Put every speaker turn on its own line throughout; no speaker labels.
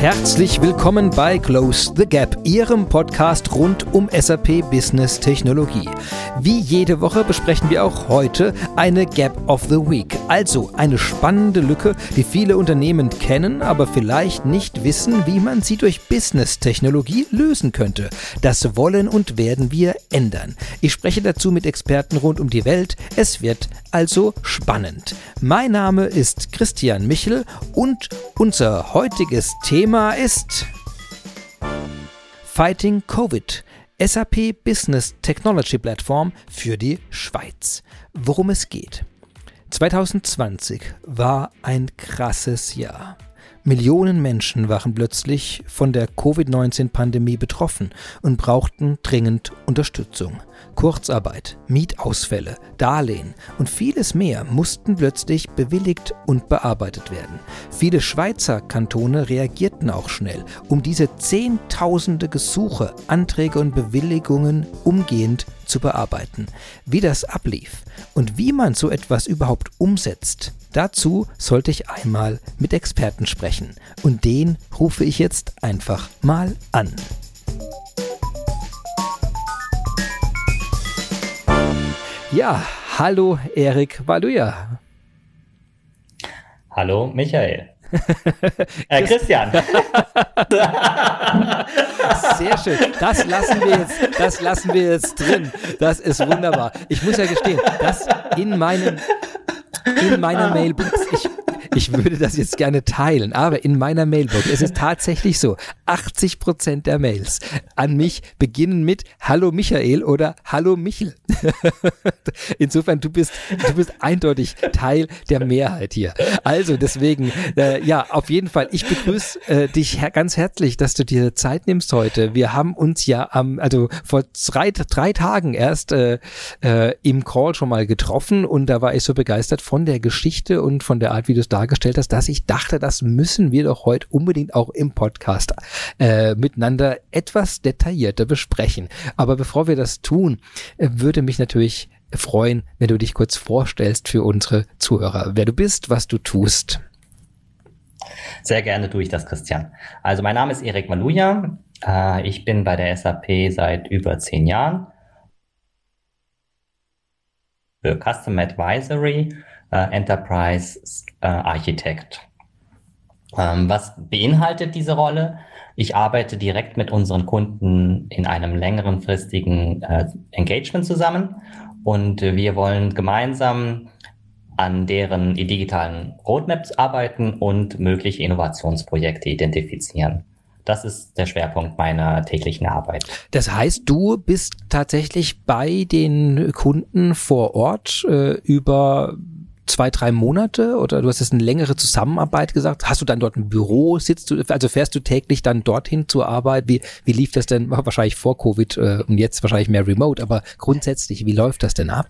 Herzlich willkommen bei Close the Gap, Ihrem Podcast rund um SAP Business Technologie. Wie jede Woche besprechen wir auch heute eine Gap of the Week, also eine spannende Lücke, die viele Unternehmen kennen, aber vielleicht nicht wissen, wie man sie durch Business Technologie lösen könnte. Das wollen und werden wir ändern. Ich spreche dazu mit Experten rund um die Welt. Es wird also spannend. Mein Name ist Christian Michel und unser heutiges Thema ist Fighting Covid. SAP Business Technology Platform für die Schweiz. Worum es geht. 2020 war ein krasses Jahr. Millionen Menschen waren plötzlich von der Covid-19-Pandemie betroffen und brauchten dringend Unterstützung. Kurzarbeit, Mietausfälle, Darlehen und vieles mehr mussten plötzlich bewilligt und bearbeitet werden. Viele Schweizer Kantone reagierten auch schnell, um diese Zehntausende Gesuche, Anträge und Bewilligungen umgehend zu bearbeiten. Wie das ablief und wie man so etwas überhaupt umsetzt, dazu sollte ich einmal mit Experten sprechen. Und den rufe ich jetzt einfach mal an. Ja, hallo Erik Valuja.
Hallo Michael. äh, Christian.
Sehr schön. Das lassen wir jetzt, das lassen wir jetzt drin. Das ist wunderbar. Ich muss ja gestehen, das in meinem in meiner Mailbox. Ich, ich würde das jetzt gerne teilen, aber in meiner Mailbox ist es tatsächlich so, 80 Prozent der Mails an mich beginnen mit Hallo Michael oder Hallo Michel. Insofern, du bist, du bist eindeutig Teil der Mehrheit hier. Also deswegen, äh, ja, auf jeden Fall, ich begrüße äh, dich her ganz herzlich, dass du dir Zeit nimmst heute. Wir haben uns ja am, also vor drei, drei Tagen erst äh, äh, im Call schon mal getroffen und da war ich so begeistert von der Geschichte und von der Art, wie du es dargestellt hast, dass ich dachte, das müssen wir doch heute unbedingt auch im Podcast äh, miteinander etwas detaillierter besprechen. Aber bevor wir das tun, äh, würde mich natürlich freuen, wenn du dich kurz vorstellst für unsere Zuhörer, wer du bist, was du tust.
Sehr gerne tue ich das, Christian. Also mein Name ist Erik Maluja. Äh, ich bin bei der SAP seit über zehn Jahren für Custom Advisory, Enterprise äh, Architect. Ähm, was beinhaltet diese Rolle? Ich arbeite direkt mit unseren Kunden in einem längeren fristigen äh, Engagement zusammen und wir wollen gemeinsam an deren digitalen Roadmaps arbeiten und mögliche Innovationsprojekte identifizieren. Das ist der Schwerpunkt meiner täglichen Arbeit.
Das heißt, du bist tatsächlich bei den Kunden vor Ort äh, über zwei, drei Monate oder du hast jetzt eine längere Zusammenarbeit gesagt. Hast du dann dort ein Büro? Sitzt du, also fährst du täglich dann dorthin zur Arbeit? Wie, wie lief das denn wahrscheinlich vor Covid äh, und jetzt wahrscheinlich mehr remote, aber grundsätzlich, wie läuft das denn ab?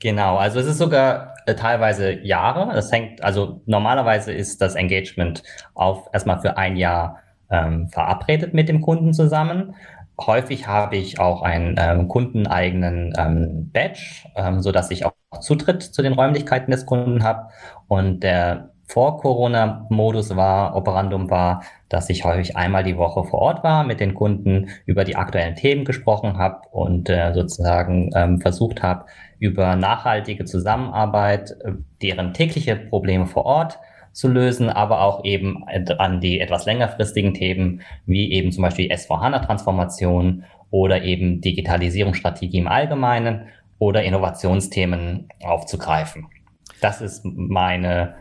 Genau, also es ist sogar äh, teilweise Jahre. Das hängt, also normalerweise ist das Engagement auf erstmal für ein Jahr ähm, verabredet mit dem Kunden zusammen. Häufig habe ich auch einen ähm, kundeneigenen ähm, Badge, ähm, so dass ich auch Zutritt zu den Räumlichkeiten des Kunden habe. Und der vor-Corona-Modus war, Operandum war, dass ich häufig einmal die Woche vor Ort war, mit den Kunden über die aktuellen Themen gesprochen habe und äh, sozusagen ähm, versucht habe, über nachhaltige Zusammenarbeit, äh, deren tägliche Probleme vor Ort zu lösen, aber auch eben an die etwas längerfristigen Themen, wie eben zum Beispiel S4HANA-Transformation oder eben Digitalisierungsstrategie im Allgemeinen oder Innovationsthemen aufzugreifen. Das ist meine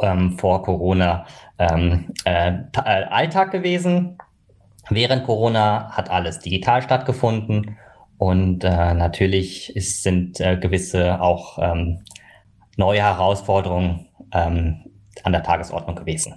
ähm, vor Corona ähm, äh, äh, Alltag gewesen. Während Corona hat alles digital stattgefunden und äh, natürlich ist, sind äh, gewisse auch ähm, neue Herausforderungen ähm, an der Tagesordnung gewesen.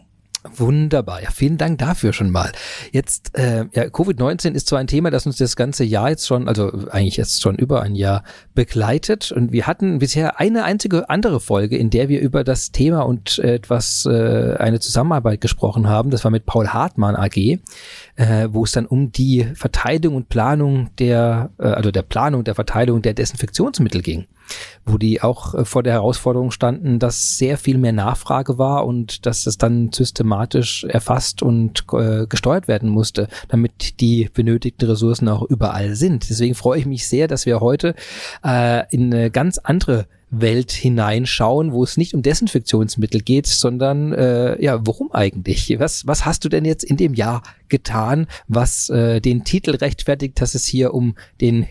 Wunderbar. Ja, vielen Dank dafür schon mal. Jetzt, äh, ja, Covid-19 ist zwar ein Thema, das uns das ganze Jahr jetzt schon, also eigentlich jetzt schon über ein Jahr begleitet. Und wir hatten bisher eine einzige andere Folge, in der wir über das Thema und äh, etwas, äh, eine Zusammenarbeit gesprochen haben. Das war mit Paul Hartmann AG, äh, wo es dann um die Verteilung und Planung der, äh, also der Planung der Verteilung der Desinfektionsmittel ging. wo die auch äh, vor der Herausforderung standen, dass sehr viel mehr Nachfrage war und dass es dann systematisch erfasst und äh, gesteuert werden musste, damit die benötigten Ressourcen auch überall sind. Deswegen freue ich mich sehr, dass wir heute äh, in eine ganz andere Welt hineinschauen, wo es nicht um Desinfektionsmittel geht, sondern äh, ja, worum eigentlich? Was, was hast du denn jetzt in dem Jahr getan, was äh, den Titel rechtfertigt, dass es hier um den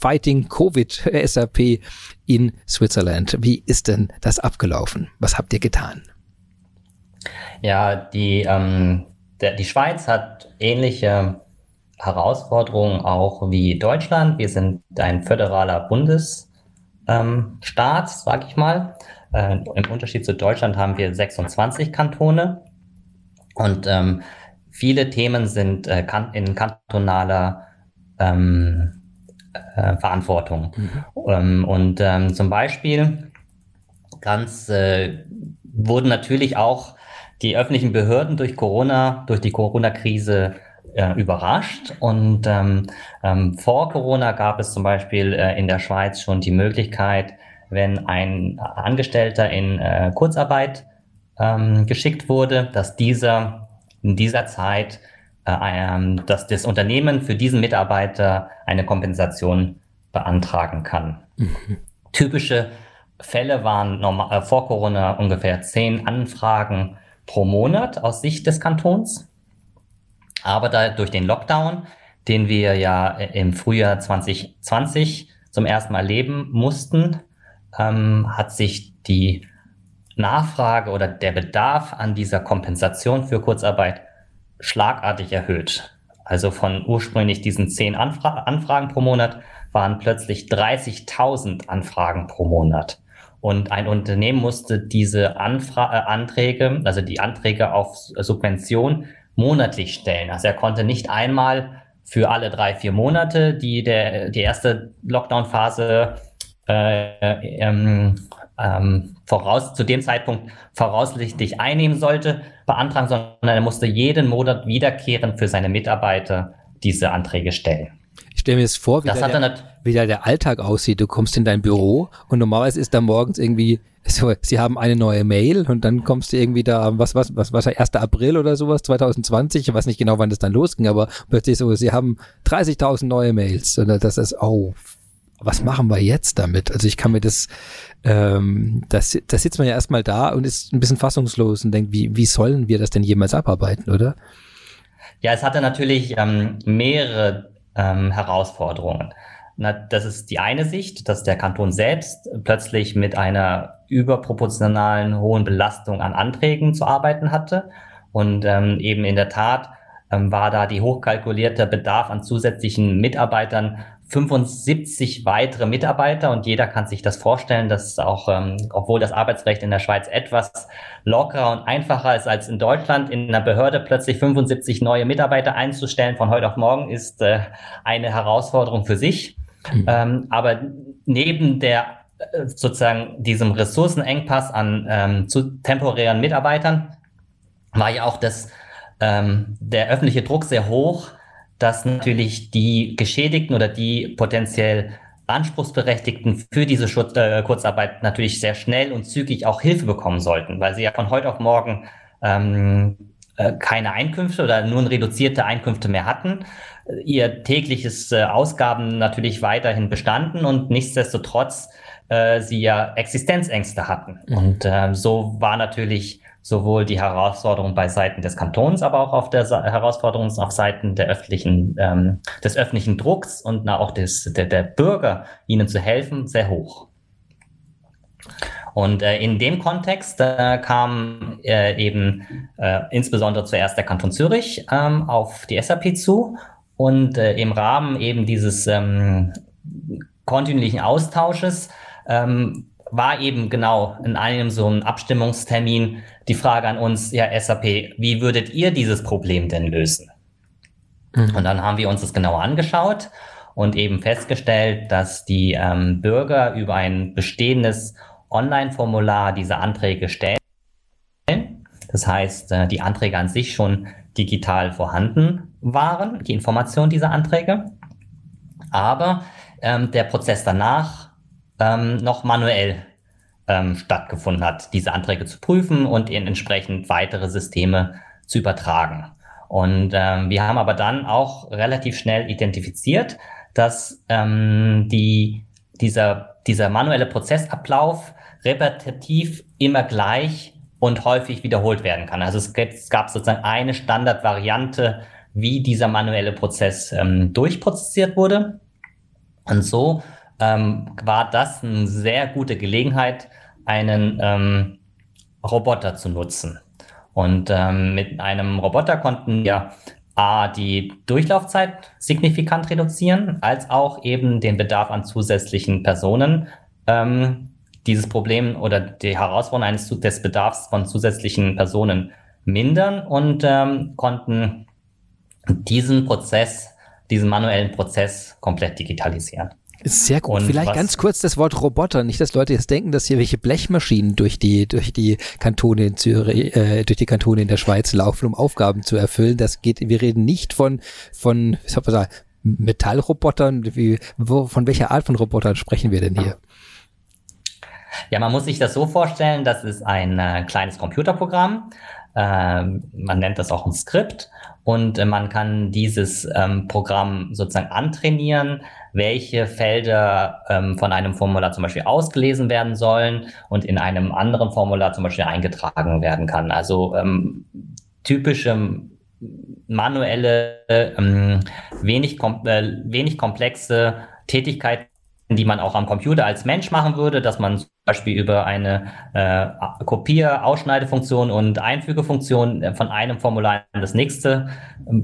Fighting Covid SAP in Switzerland. Wie ist denn das abgelaufen? Was habt ihr getan?
Ja, die, ähm, der, die Schweiz hat ähnliche Herausforderungen auch wie Deutschland. Wir sind ein föderaler Bundes ähm, Staat, sage ich mal. Äh, Im Unterschied zu Deutschland haben wir 26 Kantone und ähm, viele Themen sind äh, kan in kantonaler ähm, äh, Verantwortung. Mhm. Ähm, und ähm, zum Beispiel ganz äh, wurden natürlich auch die öffentlichen Behörden durch Corona, durch die Corona-Krise äh, überrascht. Und ähm, ähm, vor Corona gab es zum Beispiel äh, in der Schweiz schon die Möglichkeit, wenn ein Angestellter in äh, Kurzarbeit ähm, geschickt wurde, dass dieser in dieser Zeit äh, ähm, dass das Unternehmen für diesen Mitarbeiter eine Kompensation beantragen kann. Mhm. Typische Fälle waren normal, äh, vor Corona ungefähr zehn Anfragen pro Monat aus Sicht des Kantons. Aber da durch den Lockdown, den wir ja im Frühjahr 2020 zum ersten Mal erleben mussten, ähm, hat sich die Nachfrage oder der Bedarf an dieser Kompensation für Kurzarbeit schlagartig erhöht. Also von ursprünglich diesen zehn Anfra Anfragen pro Monat waren plötzlich 30.000 Anfragen pro Monat. Und ein Unternehmen musste diese Anfra äh, Anträge, also die Anträge auf Subvention, monatlich stellen. Also er konnte nicht einmal für alle drei, vier Monate, die der, die erste Lockdown-Phase äh, ähm, ähm, voraus, zu dem Zeitpunkt voraussichtlich einnehmen sollte, beantragen, sondern er musste jeden Monat wiederkehrend für seine Mitarbeiter diese Anträge stellen.
Ich stelle mir jetzt vor, wie, das der, wie der Alltag aussieht. Du kommst in dein Büro und normalerweise ist da morgens irgendwie so, sie haben eine neue Mail und dann kommst du irgendwie da, was, was, was, was, 1. April oder sowas, 2020, ich weiß nicht genau, wann das dann losging, aber plötzlich so, sie haben 30.000 neue Mails und das ist, oh, was machen wir jetzt damit? Also ich kann mir das, ähm, das, da sitzt man ja erstmal da und ist ein bisschen fassungslos und denkt, wie, wie sollen wir das denn jemals abarbeiten, oder?
Ja, es hatte natürlich ähm, mehrere ähm, Herausforderungen. Na, das ist die eine Sicht, dass der Kanton selbst plötzlich mit einer überproportionalen hohen Belastung an Anträgen zu arbeiten hatte. Und ähm, eben in der Tat ähm, war da die hochkalkulierte Bedarf an zusätzlichen Mitarbeitern 75 weitere Mitarbeiter und jeder kann sich das vorstellen, dass auch, ähm, obwohl das Arbeitsrecht in der Schweiz etwas lockerer und einfacher ist als in Deutschland, in einer Behörde plötzlich 75 neue Mitarbeiter einzustellen von heute auf morgen ist äh, eine Herausforderung für sich. Mhm. Ähm, aber neben der äh, sozusagen diesem Ressourcenengpass an ähm, zu temporären Mitarbeitern war ja auch das, ähm, der öffentliche Druck sehr hoch, dass natürlich die Geschädigten oder die potenziell Anspruchsberechtigten für diese Schutz, äh, Kurzarbeit natürlich sehr schnell und zügig auch Hilfe bekommen sollten, weil sie ja von heute auf morgen ähm, äh, keine Einkünfte oder nur reduzierte Einkünfte mehr hatten, ihr tägliches äh, Ausgaben natürlich weiterhin bestanden und nichtsdestotrotz äh, sie ja Existenzängste hatten. Mhm. Und äh, so war natürlich sowohl die Herausforderung bei Seiten des Kantons, aber auch auf der Sa Herausforderung auf Seiten der öffentlichen, ähm, des öffentlichen Drucks und na, auch des, der, der Bürger, ihnen zu helfen, sehr hoch. Und äh, in dem Kontext äh, kam äh, eben äh, insbesondere zuerst der Kanton Zürich ähm, auf die SAP zu und äh, im Rahmen eben dieses ähm, kontinuierlichen Austausches ähm, war eben genau in einem so einem Abstimmungstermin die Frage an uns, ja, SAP, wie würdet ihr dieses Problem denn lösen? Mhm. Und dann haben wir uns das genauer angeschaut und eben festgestellt, dass die ähm, Bürger über ein bestehendes Online-Formular diese Anträge stellen. Das heißt, äh, die Anträge an sich schon digital vorhanden waren, die Information dieser Anträge. Aber ähm, der Prozess danach ähm, noch manuell ähm, stattgefunden hat, diese Anträge zu prüfen und in entsprechend weitere Systeme zu übertragen. Und ähm, wir haben aber dann auch relativ schnell identifiziert, dass ähm, die, dieser, dieser manuelle Prozessablauf repetitiv immer gleich und häufig wiederholt werden kann. Also es, gab sozusagen eine Standardvariante, wie dieser manuelle Prozess ähm, durchprozessiert wurde. Und so ähm, war das eine sehr gute Gelegenheit, einen ähm, Roboter zu nutzen. Und ähm, mit einem Roboter konnten wir A, die Durchlaufzeit signifikant reduzieren, als auch eben den Bedarf an zusätzlichen Personen. Ähm, dieses Problem oder die Herausforderung eines des Bedarfs von zusätzlichen Personen mindern und ähm, konnten diesen Prozess, diesen manuellen Prozess komplett digitalisieren.
Sehr gut. Und Vielleicht ganz kurz das Wort Roboter. Nicht, dass Leute jetzt denken, dass hier welche Blechmaschinen durch die, durch die Kantone in Zürich, äh, durch die Kantone in der Schweiz laufen, um Aufgaben zu erfüllen. Das geht, wir reden nicht von, von, soll man sagen, Metallrobotern. Wie, wo, von welcher Art von Robotern sprechen wir denn hier?
Ja, man muss sich das so vorstellen, das ist ein äh, kleines Computerprogramm. Ähm, man nennt das auch ein Skript und äh, man kann dieses ähm, Programm sozusagen antrainieren, welche Felder ähm, von einem Formular zum Beispiel ausgelesen werden sollen und in einem anderen Formular zum Beispiel eingetragen werden kann. Also ähm, typische manuelle, ähm, wenig, kom äh, wenig komplexe Tätigkeiten die man auch am Computer als Mensch machen würde, dass man zum Beispiel über eine äh, Kopier-, Ausschneidefunktion und Einfügefunktion äh, von einem Formular in das nächste.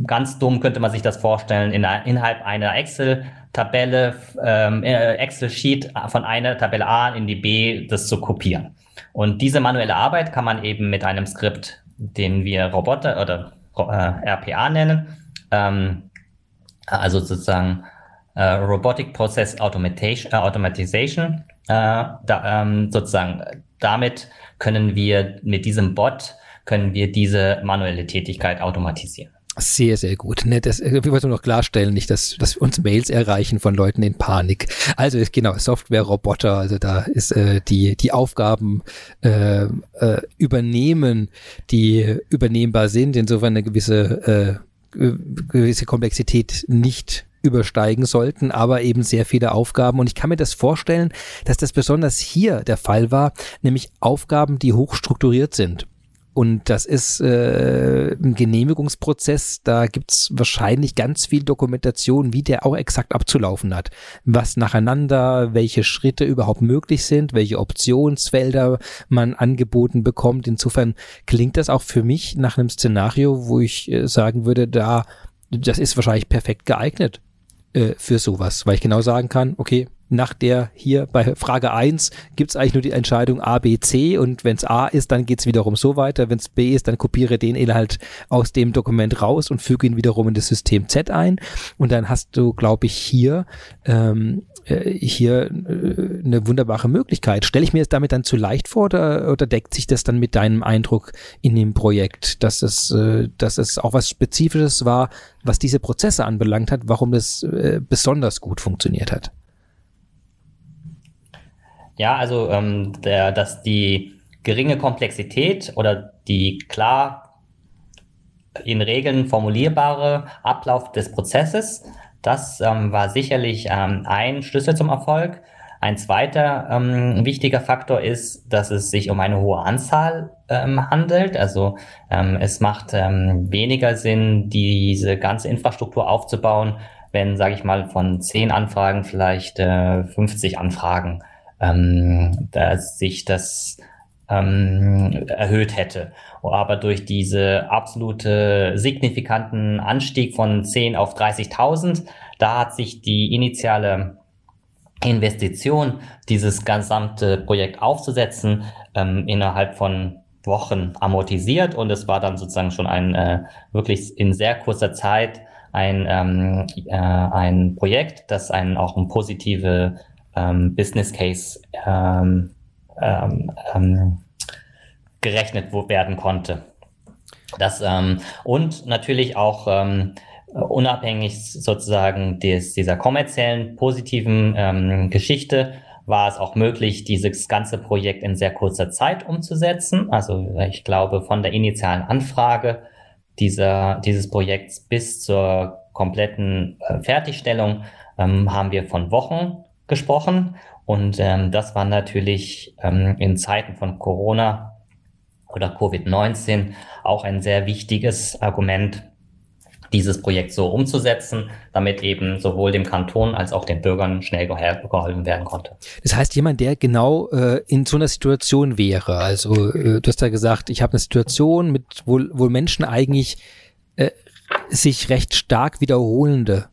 Ganz dumm könnte man sich das vorstellen, in, innerhalb einer Excel-Tabelle, ähm, äh, Excel-Sheet von einer Tabelle A in die B, das zu kopieren. Und diese manuelle Arbeit kann man eben mit einem Skript, den wir Roboter oder äh, RPA nennen, ähm, also sozusagen Robotic Process Automation, äh, Automatization. Äh, da, ähm, sozusagen damit können wir mit diesem Bot können wir diese manuelle Tätigkeit automatisieren.
Sehr, sehr gut. Ne, das, ich wollte nur noch klarstellen, nicht, dass, dass uns Mails erreichen von Leuten in Panik. Also genau, Software-Roboter, also da ist äh, die, die Aufgaben äh, äh, übernehmen, die übernehmbar sind, insofern eine gewisse, äh, gewisse Komplexität nicht übersteigen sollten, aber eben sehr viele Aufgaben. Und ich kann mir das vorstellen, dass das besonders hier der Fall war, nämlich Aufgaben, die hochstrukturiert sind. Und das ist äh, ein Genehmigungsprozess, da gibt's wahrscheinlich ganz viel Dokumentation, wie der auch exakt abzulaufen hat. Was nacheinander, welche Schritte überhaupt möglich sind, welche Optionsfelder man angeboten bekommt. Insofern klingt das auch für mich nach einem Szenario, wo ich äh, sagen würde, da das ist wahrscheinlich perfekt geeignet äh, für sowas, weil ich genau sagen kann, okay, nach der hier bei Frage 1 gibt es eigentlich nur die Entscheidung A, B, C und wenn es A ist, dann geht es wiederum so weiter. Wenn es B ist, dann kopiere den Inhalt aus dem Dokument raus und füge ihn wiederum in das System Z ein. Und dann hast du, glaube ich, hier ähm, äh, hier äh, eine wunderbare Möglichkeit. Stelle ich mir es damit dann zu leicht vor oder, oder deckt sich das dann mit deinem Eindruck in dem Projekt, dass es, äh, dass es auch was Spezifisches war, was diese Prozesse anbelangt hat, warum das besonders gut funktioniert hat?
Ja, also ähm, der, dass die geringe Komplexität oder die klar in Regeln formulierbare Ablauf des Prozesses das ähm, war sicherlich ähm, ein Schlüssel zum Erfolg. Ein zweiter ähm, wichtiger Faktor ist, dass es sich um eine hohe Anzahl ähm, handelt. Also ähm, es macht ähm, weniger Sinn, diese ganze Infrastruktur aufzubauen, wenn, sage ich mal, von zehn Anfragen vielleicht äh, 50 Anfragen ähm, dass sich das ähm, erhöht hätte. Aber durch diese absolute signifikanten Anstieg von 10 auf 30.000, da hat sich die initiale Investition, dieses gesamte Projekt aufzusetzen, ähm, innerhalb von Wochen amortisiert und es war dann sozusagen schon ein äh, wirklich in sehr kurzer Zeit ein, ähm, äh, ein Projekt, das einen auch ein positive ähm, Business Case ähm, ähm, ähm, gerechnet werden konnte. Das, ähm, und natürlich auch ähm, unabhängig sozusagen des, dieser kommerziellen positiven Geschichte war es auch möglich, dieses ganze Projekt in sehr kurzer Zeit umzusetzen. Also ich glaube, von der initialen Anfrage dieser, dieses Projekts bis zur kompletten äh, Fertigstellung ähm, haben wir von Wochen gesprochen. Und ähm, das war natürlich ähm, in Zeiten von Corona oder Covid-19 auch ein sehr wichtiges Argument, dieses Projekt so umzusetzen, damit eben sowohl dem Kanton als auch den Bürgern schnell geholfen werden konnte.
Das heißt, jemand, der genau äh, in so einer Situation wäre, also äh, du hast ja gesagt, ich habe eine Situation, mit wo, wo Menschen eigentlich äh, sich recht stark wiederholende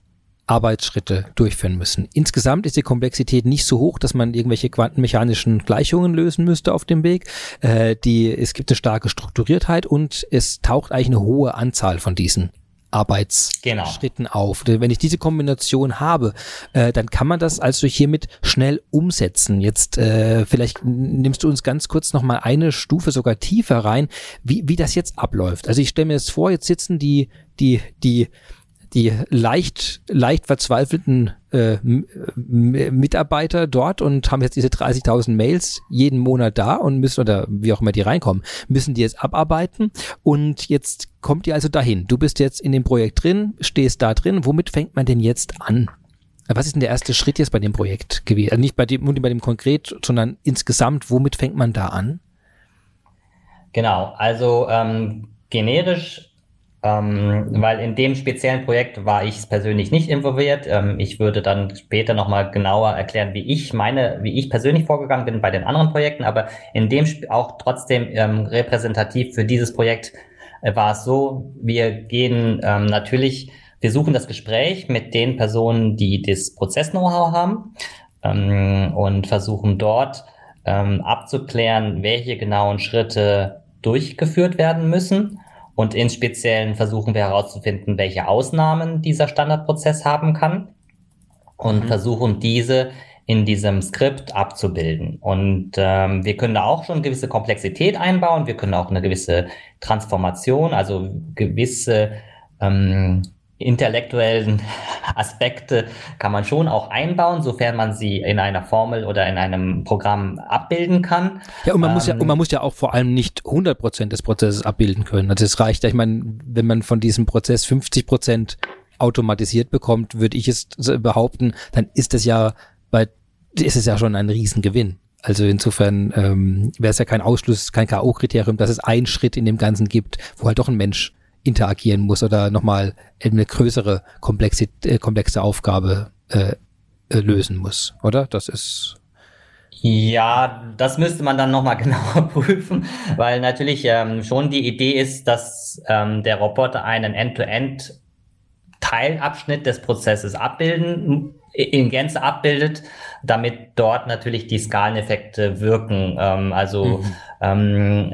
Arbeitsschritte durchführen müssen. Insgesamt ist die Komplexität nicht so hoch, dass man irgendwelche quantenmechanischen Gleichungen lösen müsste auf dem Weg. Äh, die, es gibt eine starke Strukturiertheit und es taucht eigentlich eine hohe Anzahl von diesen Arbeitsschritten genau. auf. Wenn ich diese Kombination habe, äh, dann kann man das also hiermit schnell umsetzen. Jetzt äh, vielleicht nimmst du uns ganz kurz noch mal eine Stufe sogar tiefer rein, wie, wie das jetzt abläuft. Also ich stelle mir jetzt vor, jetzt sitzen die die die die leicht, leicht verzweifelten äh, Mitarbeiter dort und haben jetzt diese 30.000 Mails jeden Monat da und müssen, oder wie auch immer die reinkommen, müssen die jetzt abarbeiten und jetzt kommt ihr also dahin. Du bist jetzt in dem Projekt drin, stehst da drin. Womit fängt man denn jetzt an? Was ist denn der erste Schritt jetzt bei dem Projekt gewesen? Also nicht bei dem, nur bei dem konkret, sondern insgesamt, womit fängt man da an?
Genau, also ähm, generisch ähm, weil in dem speziellen Projekt war ich persönlich nicht involviert. Ähm, ich würde dann später nochmal genauer erklären, wie ich meine, wie ich persönlich vorgegangen bin bei den anderen Projekten, aber in dem auch trotzdem ähm, repräsentativ für dieses Projekt äh, war es so, wir gehen ähm, natürlich, wir suchen das Gespräch mit den Personen, die das Prozess-Know-how haben ähm, und versuchen dort ähm, abzuklären, welche genauen Schritte durchgeführt werden müssen und in Speziellen versuchen wir herauszufinden, welche Ausnahmen dieser Standardprozess haben kann und mhm. versuchen diese in diesem Skript abzubilden. Und ähm, wir können da auch schon gewisse Komplexität einbauen. Wir können auch eine gewisse Transformation, also gewisse ähm, intellektuellen Aspekte kann man schon auch einbauen, sofern man sie in einer Formel oder in einem Programm abbilden kann.
Ja, und man ähm, muss ja, und man muss ja auch vor allem nicht 100 Prozent des Prozesses abbilden können. Also es reicht ja, ich meine, wenn man von diesem Prozess 50 Prozent automatisiert bekommt, würde ich es behaupten, dann ist es ja bei, ist es ja schon ein Riesengewinn. Also insofern ähm, wäre es ja kein Ausschluss, kein K.O.-Kriterium, dass es einen Schritt in dem Ganzen gibt, wo halt doch ein Mensch interagieren muss oder nochmal eine größere komplexe, äh, komplexe Aufgabe äh, äh, lösen muss, oder? Das ist
ja, das müsste man dann nochmal genauer prüfen, weil natürlich ähm, schon die Idee ist, dass ähm, der Roboter einen End-to-End Teilabschnitt des Prozesses abbilden, in Gänze abbildet, damit dort natürlich die Skaleneffekte wirken. Ähm, also mhm.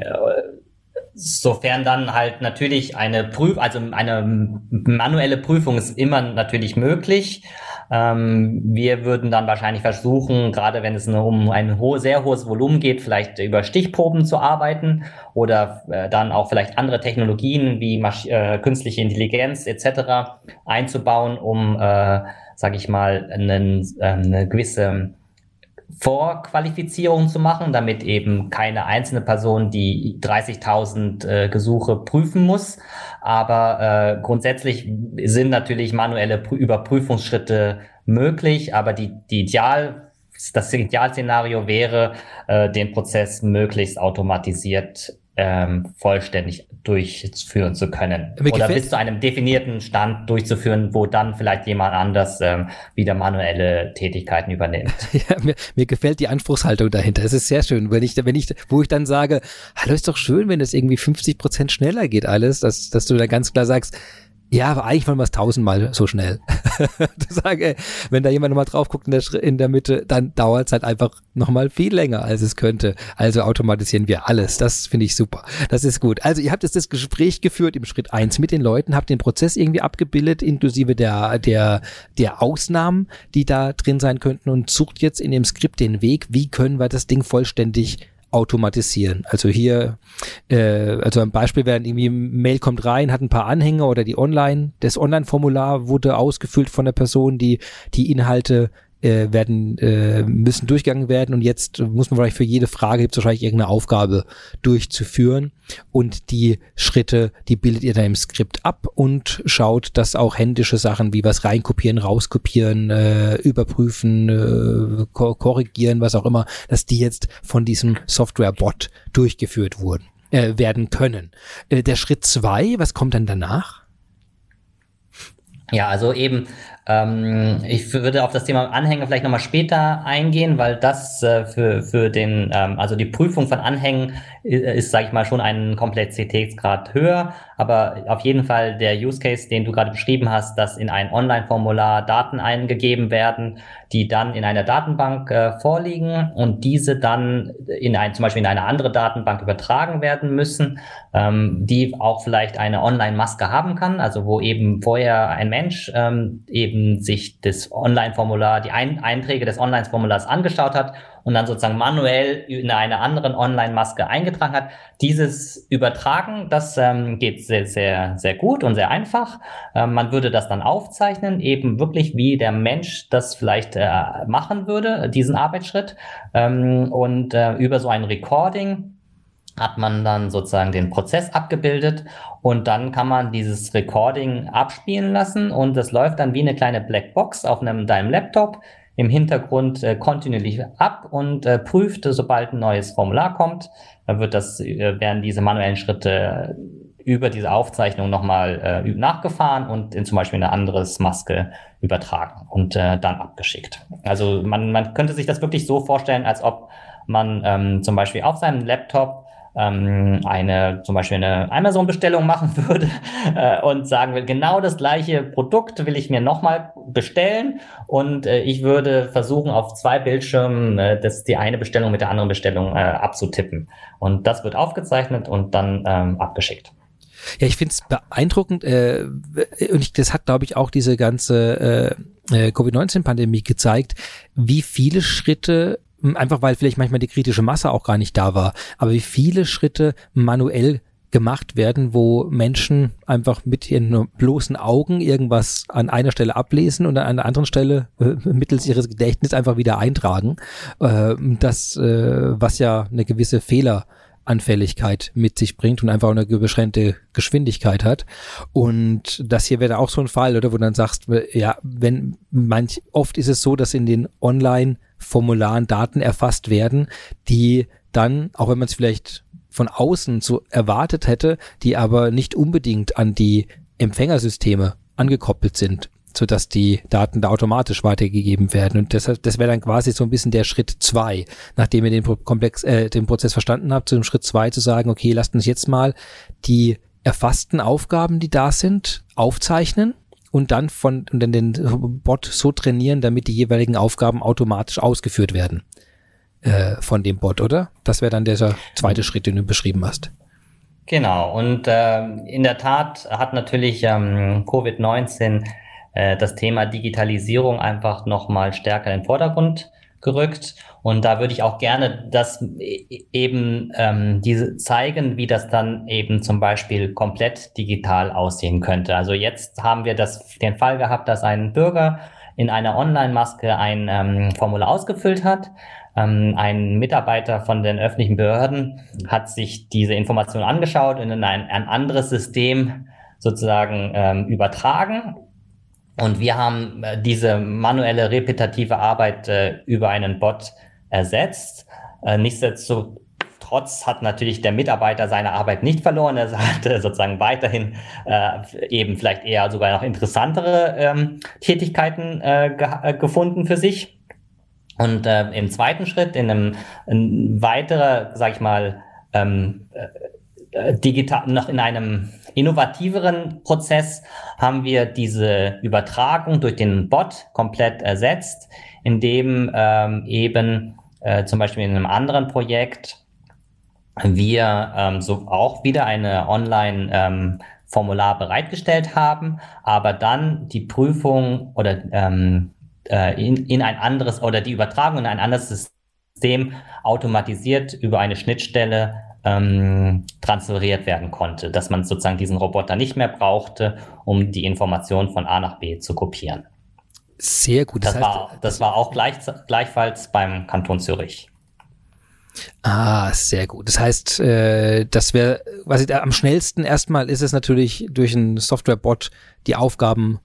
Sofern dann halt natürlich eine Prüf, also eine manuelle Prüfung ist immer natürlich möglich. Ähm, wir würden dann wahrscheinlich versuchen, gerade wenn es um ein ho sehr hohes Volumen geht, vielleicht über Stichproben zu arbeiten oder äh, dann auch vielleicht andere Technologien wie Masch äh, künstliche Intelligenz etc. einzubauen, um, äh, sage ich mal, einen, äh, eine gewisse Vorqualifizierung zu machen, damit eben keine einzelne Person die 30.000 äh, Gesuche prüfen muss. Aber äh, grundsätzlich sind natürlich manuelle Prü Überprüfungsschritte möglich, aber die, die Ideal, das Idealszenario wäre, äh, den Prozess möglichst automatisiert ähm, vollständig durchführen zu können. Mir Oder bis zu einem definierten Stand durchzuführen, wo dann vielleicht jemand anders ähm, wieder manuelle Tätigkeiten übernimmt.
Ja, mir, mir gefällt die Anspruchshaltung dahinter. Es ist sehr schön, wenn ich, wenn ich, wo ich dann sage, hallo, ist doch schön, wenn es irgendwie 50 Prozent schneller geht alles, dass, dass du da ganz klar sagst, ja, aber eigentlich wollen wir es tausendmal so schnell. sage, wenn da jemand nochmal drauf guckt in der, in der Mitte, dann dauert es halt einfach nochmal viel länger, als es könnte. Also automatisieren wir alles. Das finde ich super. Das ist gut. Also ihr habt jetzt das Gespräch geführt im Schritt eins mit den Leuten, habt den Prozess irgendwie abgebildet, inklusive der, der, der Ausnahmen, die da drin sein könnten und sucht jetzt in dem Skript den Weg, wie können wir das Ding vollständig automatisieren. Also hier, äh, also ein Beispiel wäre irgendwie Mail kommt rein, hat ein paar Anhänger oder die Online, das Online-Formular wurde ausgefüllt von der Person, die die Inhalte äh, werden, äh, müssen durchgegangen werden und jetzt muss man vielleicht für jede Frage, gibt es wahrscheinlich irgendeine Aufgabe durchzuführen und die Schritte, die bildet ihr dann im Skript ab und schaut, dass auch händische Sachen wie was reinkopieren, rauskopieren, äh, überprüfen, äh, ko korrigieren, was auch immer, dass die jetzt von diesem Software-Bot durchgeführt wurden, äh, werden können. Äh, der Schritt zwei, was kommt dann danach?
Ja, also eben ähm, ich würde auf das Thema Anhänge vielleicht nochmal später eingehen, weil das äh, für, für den, ähm, also die Prüfung von Anhängen ist, ist sage ich mal, schon ein Komplexitätsgrad höher. Aber auf jeden Fall der Use Case, den du gerade beschrieben hast, dass in ein Online-Formular Daten eingegeben werden, die dann in einer Datenbank äh, vorliegen und diese dann in ein, zum Beispiel in eine andere Datenbank übertragen werden müssen, ähm, die auch vielleicht eine Online-Maske haben kann, also wo eben vorher ein Mensch ähm, eben sich das Online-Formular, die Ein Einträge des Online-Formulars angeschaut hat und dann sozusagen manuell in einer anderen Online-Maske eingetragen hat. Dieses Übertragen, das ähm, geht sehr, sehr, sehr gut und sehr einfach. Ähm, man würde das dann aufzeichnen, eben wirklich wie der Mensch das vielleicht äh, machen würde, diesen Arbeitsschritt. Ähm, und äh, über so ein Recording hat man dann sozusagen den Prozess abgebildet und dann kann man dieses Recording abspielen lassen und das läuft dann wie eine kleine Blackbox auf einem deinem Laptop im Hintergrund äh, kontinuierlich ab und äh, prüft, sobald ein neues Formular kommt, dann wird das äh, werden diese manuellen Schritte über diese Aufzeichnung nochmal äh, nachgefahren und in zum Beispiel eine anderes Maske übertragen und äh, dann abgeschickt. Also man, man könnte sich das wirklich so vorstellen, als ob man ähm, zum Beispiel auf seinem Laptop ähm, eine zum Beispiel eine Amazon-Bestellung machen würde äh, und sagen will, genau das gleiche Produkt will ich mir nochmal bestellen und äh, ich würde versuchen, auf zwei Bildschirmen äh, das, die eine Bestellung mit der anderen Bestellung äh, abzutippen. Und das wird aufgezeichnet und dann ähm, abgeschickt.
Ja, ich finde es beeindruckend äh, und ich, das hat, glaube ich, auch diese ganze äh, äh Covid-19-Pandemie gezeigt, wie viele Schritte einfach weil vielleicht manchmal die kritische Masse auch gar nicht da war, aber wie viele Schritte manuell gemacht werden, wo Menschen einfach mit ihren bloßen Augen irgendwas an einer Stelle ablesen und an einer anderen Stelle äh, mittels ihres Gedächtnisses einfach wieder eintragen. Äh, das, äh, was ja eine gewisse Fehleranfälligkeit mit sich bringt und einfach eine beschränkte Geschwindigkeit hat. Und das hier wäre auch so ein Fall, oder wo du dann sagst, ja, wenn manch, oft ist es so, dass in den Online- Formularen Daten erfasst werden, die dann, auch wenn man es vielleicht von außen so erwartet hätte, die aber nicht unbedingt an die Empfängersysteme angekoppelt sind, so dass die Daten da automatisch weitergegeben werden. Und deshalb, das wäre dann quasi so ein bisschen der Schritt zwei, nachdem ihr den Komplex, äh, den Prozess verstanden habt, zu dem Schritt zwei zu sagen, okay, lasst uns jetzt mal die erfassten Aufgaben, die da sind, aufzeichnen und dann von und dann den Bot so trainieren, damit die jeweiligen Aufgaben automatisch ausgeführt werden äh, von dem Bot, oder? Das wäre dann der zweite Schritt, den du beschrieben hast.
Genau, und äh, in der Tat hat natürlich ähm, Covid-19 äh, das Thema Digitalisierung einfach nochmal stärker in den Vordergrund gerückt. Und da würde ich auch gerne das eben ähm, diese zeigen, wie das dann eben zum Beispiel komplett digital aussehen könnte. Also jetzt haben wir das, den Fall gehabt, dass ein Bürger in einer Online-Maske ein ähm, Formular ausgefüllt hat. Ähm, ein Mitarbeiter von den öffentlichen Behörden hat sich diese Information angeschaut und in ein, ein anderes System sozusagen ähm, übertragen und wir haben äh, diese manuelle repetitive Arbeit äh, über einen Bot ersetzt. Äh, nichtsdestotrotz hat natürlich der Mitarbeiter seine Arbeit nicht verloren. Er hat äh, sozusagen weiterhin äh, eben vielleicht eher sogar noch interessantere ähm, Tätigkeiten äh, ge gefunden für sich. Und im zweiten Schritt, in einem ein weiterer, sag ich mal, ähm, äh, digital, noch in einem innovativeren Prozess haben wir diese Übertragung durch den Bot komplett ersetzt, indem ähm, eben äh, zum Beispiel in einem anderen Projekt wir ähm, so auch wieder eine Online ähm, Formular bereitgestellt haben, aber dann die Prüfung oder ähm, äh, in, in ein anderes oder die Übertragung in ein anderes System automatisiert über eine Schnittstelle ähm, transferiert werden konnte, dass man sozusagen diesen Roboter nicht mehr brauchte, um die Information von A nach B zu kopieren. Sehr gut. Das, das heißt, war, das war auch gleich, gleichfalls beim Kanton Zürich.
Ah, sehr gut. Das heißt, äh, das wäre, was ich, am schnellsten erstmal ist es natürlich durch einen Software-Bot die Aufgaben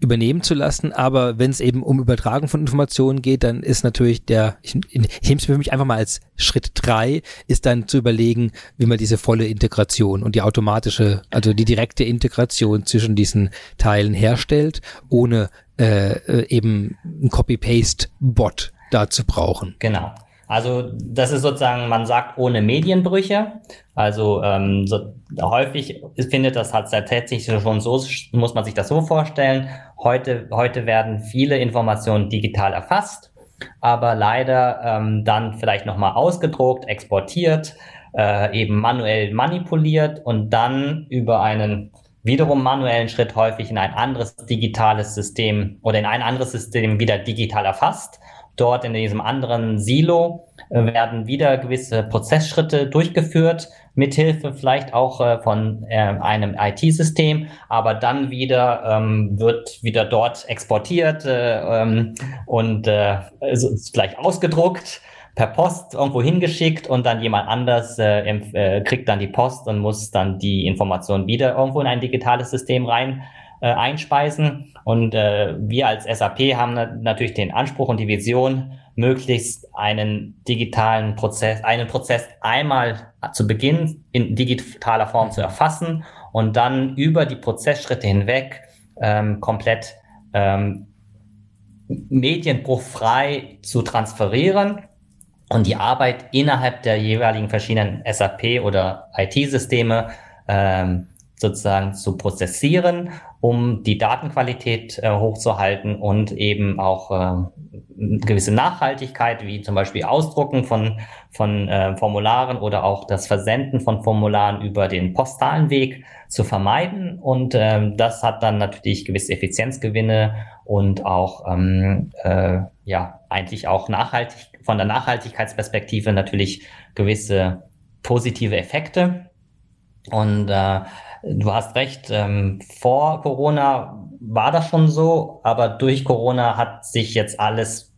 übernehmen zu lassen, aber wenn es eben um Übertragung von Informationen geht, dann ist natürlich der, ich, ich nehme es für mich einfach mal als Schritt drei, ist dann zu überlegen, wie man diese volle Integration und die automatische, also die direkte Integration zwischen diesen Teilen herstellt, ohne äh, äh eben ein Copy-Paste-Bot da zu brauchen.
Genau. Also das ist sozusagen, man sagt ohne Medienbrüche. Also ähm, so, häufig findet das halt tatsächlich schon so, muss man sich das so vorstellen. Heute, heute werden viele Informationen digital erfasst, aber leider ähm, dann vielleicht nochmal ausgedruckt, exportiert, äh, eben manuell manipuliert und dann über einen wiederum manuellen Schritt häufig in ein anderes digitales System oder in ein anderes System wieder digital erfasst Dort in diesem anderen Silo äh, werden wieder gewisse Prozessschritte durchgeführt, mithilfe vielleicht auch äh, von äh, einem IT-System, aber dann wieder ähm, wird wieder dort exportiert äh, ähm, und vielleicht ausgedruckt per Post irgendwo hingeschickt und dann jemand anders äh, kriegt dann die Post und muss dann die Information wieder irgendwo in ein digitales System rein äh, einspeisen. Und äh, wir als SAP haben natürlich den Anspruch und die Vision, möglichst einen digitalen Prozess, einen Prozess einmal zu Beginn in digitaler Form zu erfassen und dann über die Prozessschritte hinweg ähm, komplett ähm, medienbruchfrei zu transferieren und die Arbeit innerhalb der jeweiligen verschiedenen SAP oder IT-Systeme ähm, sozusagen zu prozessieren, um die Datenqualität äh, hochzuhalten und eben auch äh, gewisse Nachhaltigkeit, wie zum Beispiel Ausdrucken von, von äh, Formularen oder auch das Versenden von Formularen über den postalen Weg zu vermeiden. Und ähm, das hat dann natürlich gewisse Effizienzgewinne und auch ähm, äh, ja eigentlich auch nachhaltig von der Nachhaltigkeitsperspektive natürlich gewisse positive Effekte. Und äh, Du hast recht, ähm, vor Corona war das schon so, aber durch Corona hat sich jetzt alles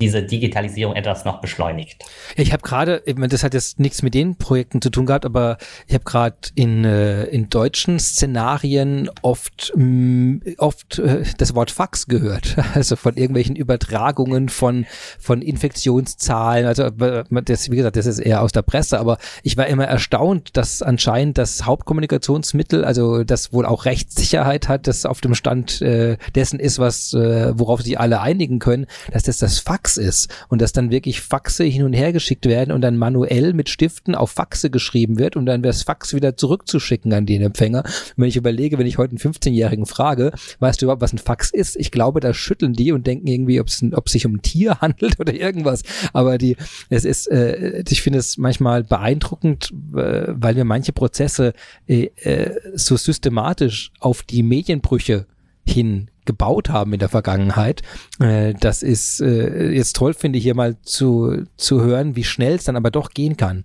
diese Digitalisierung etwas noch beschleunigt.
Ich habe gerade, das hat jetzt nichts mit den Projekten zu tun gehabt, aber ich habe gerade in, äh, in deutschen Szenarien oft, mh, oft äh, das Wort Fax gehört. Also von irgendwelchen Übertragungen von, von Infektionszahlen. Also das, wie gesagt, das ist eher aus der Presse, aber ich war immer erstaunt, dass anscheinend das Hauptkommunikationsmittel, also das wohl auch Rechtssicherheit hat, das auf dem Stand äh, dessen ist, was, äh, worauf sich alle einigen können, dass das das Fax Ist und dass dann wirklich Faxe hin und her geschickt werden und dann manuell mit Stiften auf Faxe geschrieben wird, um dann das Fax wieder zurückzuschicken an den Empfänger. Und wenn ich überlege, wenn ich heute einen 15-Jährigen frage, weißt du überhaupt, was ein Fax ist? Ich glaube, da schütteln die und denken irgendwie, ob es sich um ein Tier handelt oder irgendwas. Aber die, es ist, äh, ich finde es manchmal beeindruckend, äh, weil wir manche Prozesse äh, äh, so systematisch auf die Medienbrüche hin gebaut haben in der Vergangenheit. Äh, das ist äh, jetzt toll, finde ich, hier mal zu, zu hören, wie schnell es dann aber doch gehen kann.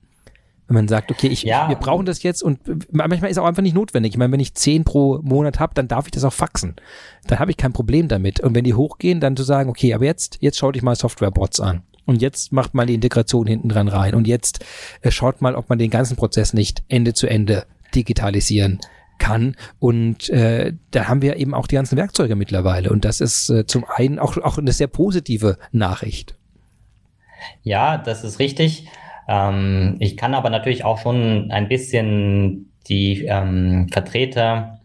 Wenn man sagt, okay, ich, ja. wir brauchen das jetzt und manchmal ist auch einfach nicht notwendig. Ich meine, wenn ich zehn pro Monat habe, dann darf ich das auch faxen. Dann habe ich kein Problem damit. Und wenn die hochgehen, dann zu sagen, okay, aber jetzt, jetzt schau dich mal Software-Bots an. Und jetzt macht mal die Integration hinten dran rein. Und jetzt äh, schaut mal, ob man den ganzen Prozess nicht Ende zu Ende digitalisieren kann. Und äh, da haben wir eben auch die ganzen Werkzeuge mittlerweile. Und das ist äh, zum einen auch, auch eine sehr positive Nachricht.
Ja, das ist richtig. Ähm, ich kann aber natürlich auch schon ein bisschen die ähm, Vertreter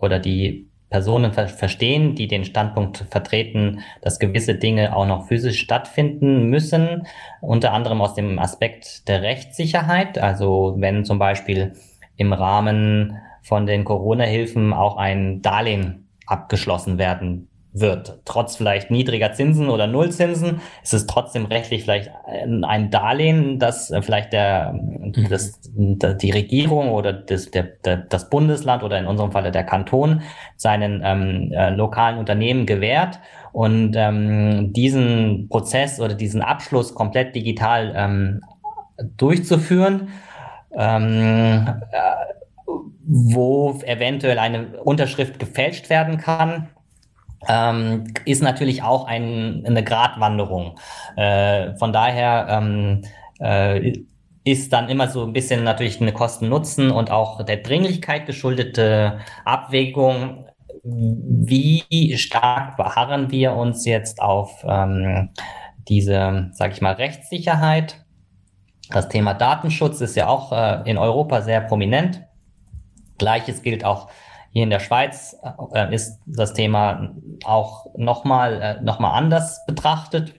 oder die Personen ver verstehen, die den Standpunkt vertreten, dass gewisse Dinge auch noch physisch stattfinden müssen, unter anderem aus dem Aspekt der Rechtssicherheit. Also wenn zum Beispiel im Rahmen von den Corona-Hilfen auch ein Darlehen abgeschlossen werden wird. Trotz vielleicht niedriger Zinsen oder Nullzinsen ist es trotzdem rechtlich vielleicht ein Darlehen, das vielleicht der, mhm. das, die Regierung oder das, der, der, das Bundesland oder in unserem Falle der Kanton seinen ähm, äh, lokalen Unternehmen gewährt. Und ähm, diesen Prozess oder diesen Abschluss komplett digital ähm, durchzuführen, ähm, äh, wo eventuell eine Unterschrift gefälscht werden kann ähm, ist natürlich auch ein, eine Gratwanderung. Äh, von daher ähm, äh, ist dann immer so ein bisschen natürlich eine Kosten-Nutzen und auch der Dringlichkeit geschuldete Abwägung. Wie stark beharren wir uns jetzt auf ähm, diese, sage ich mal, Rechtssicherheit? Das Thema Datenschutz ist ja auch äh, in Europa sehr prominent. Gleiches gilt auch hier in der Schweiz, äh, ist das Thema auch nochmal äh, noch anders betrachtet.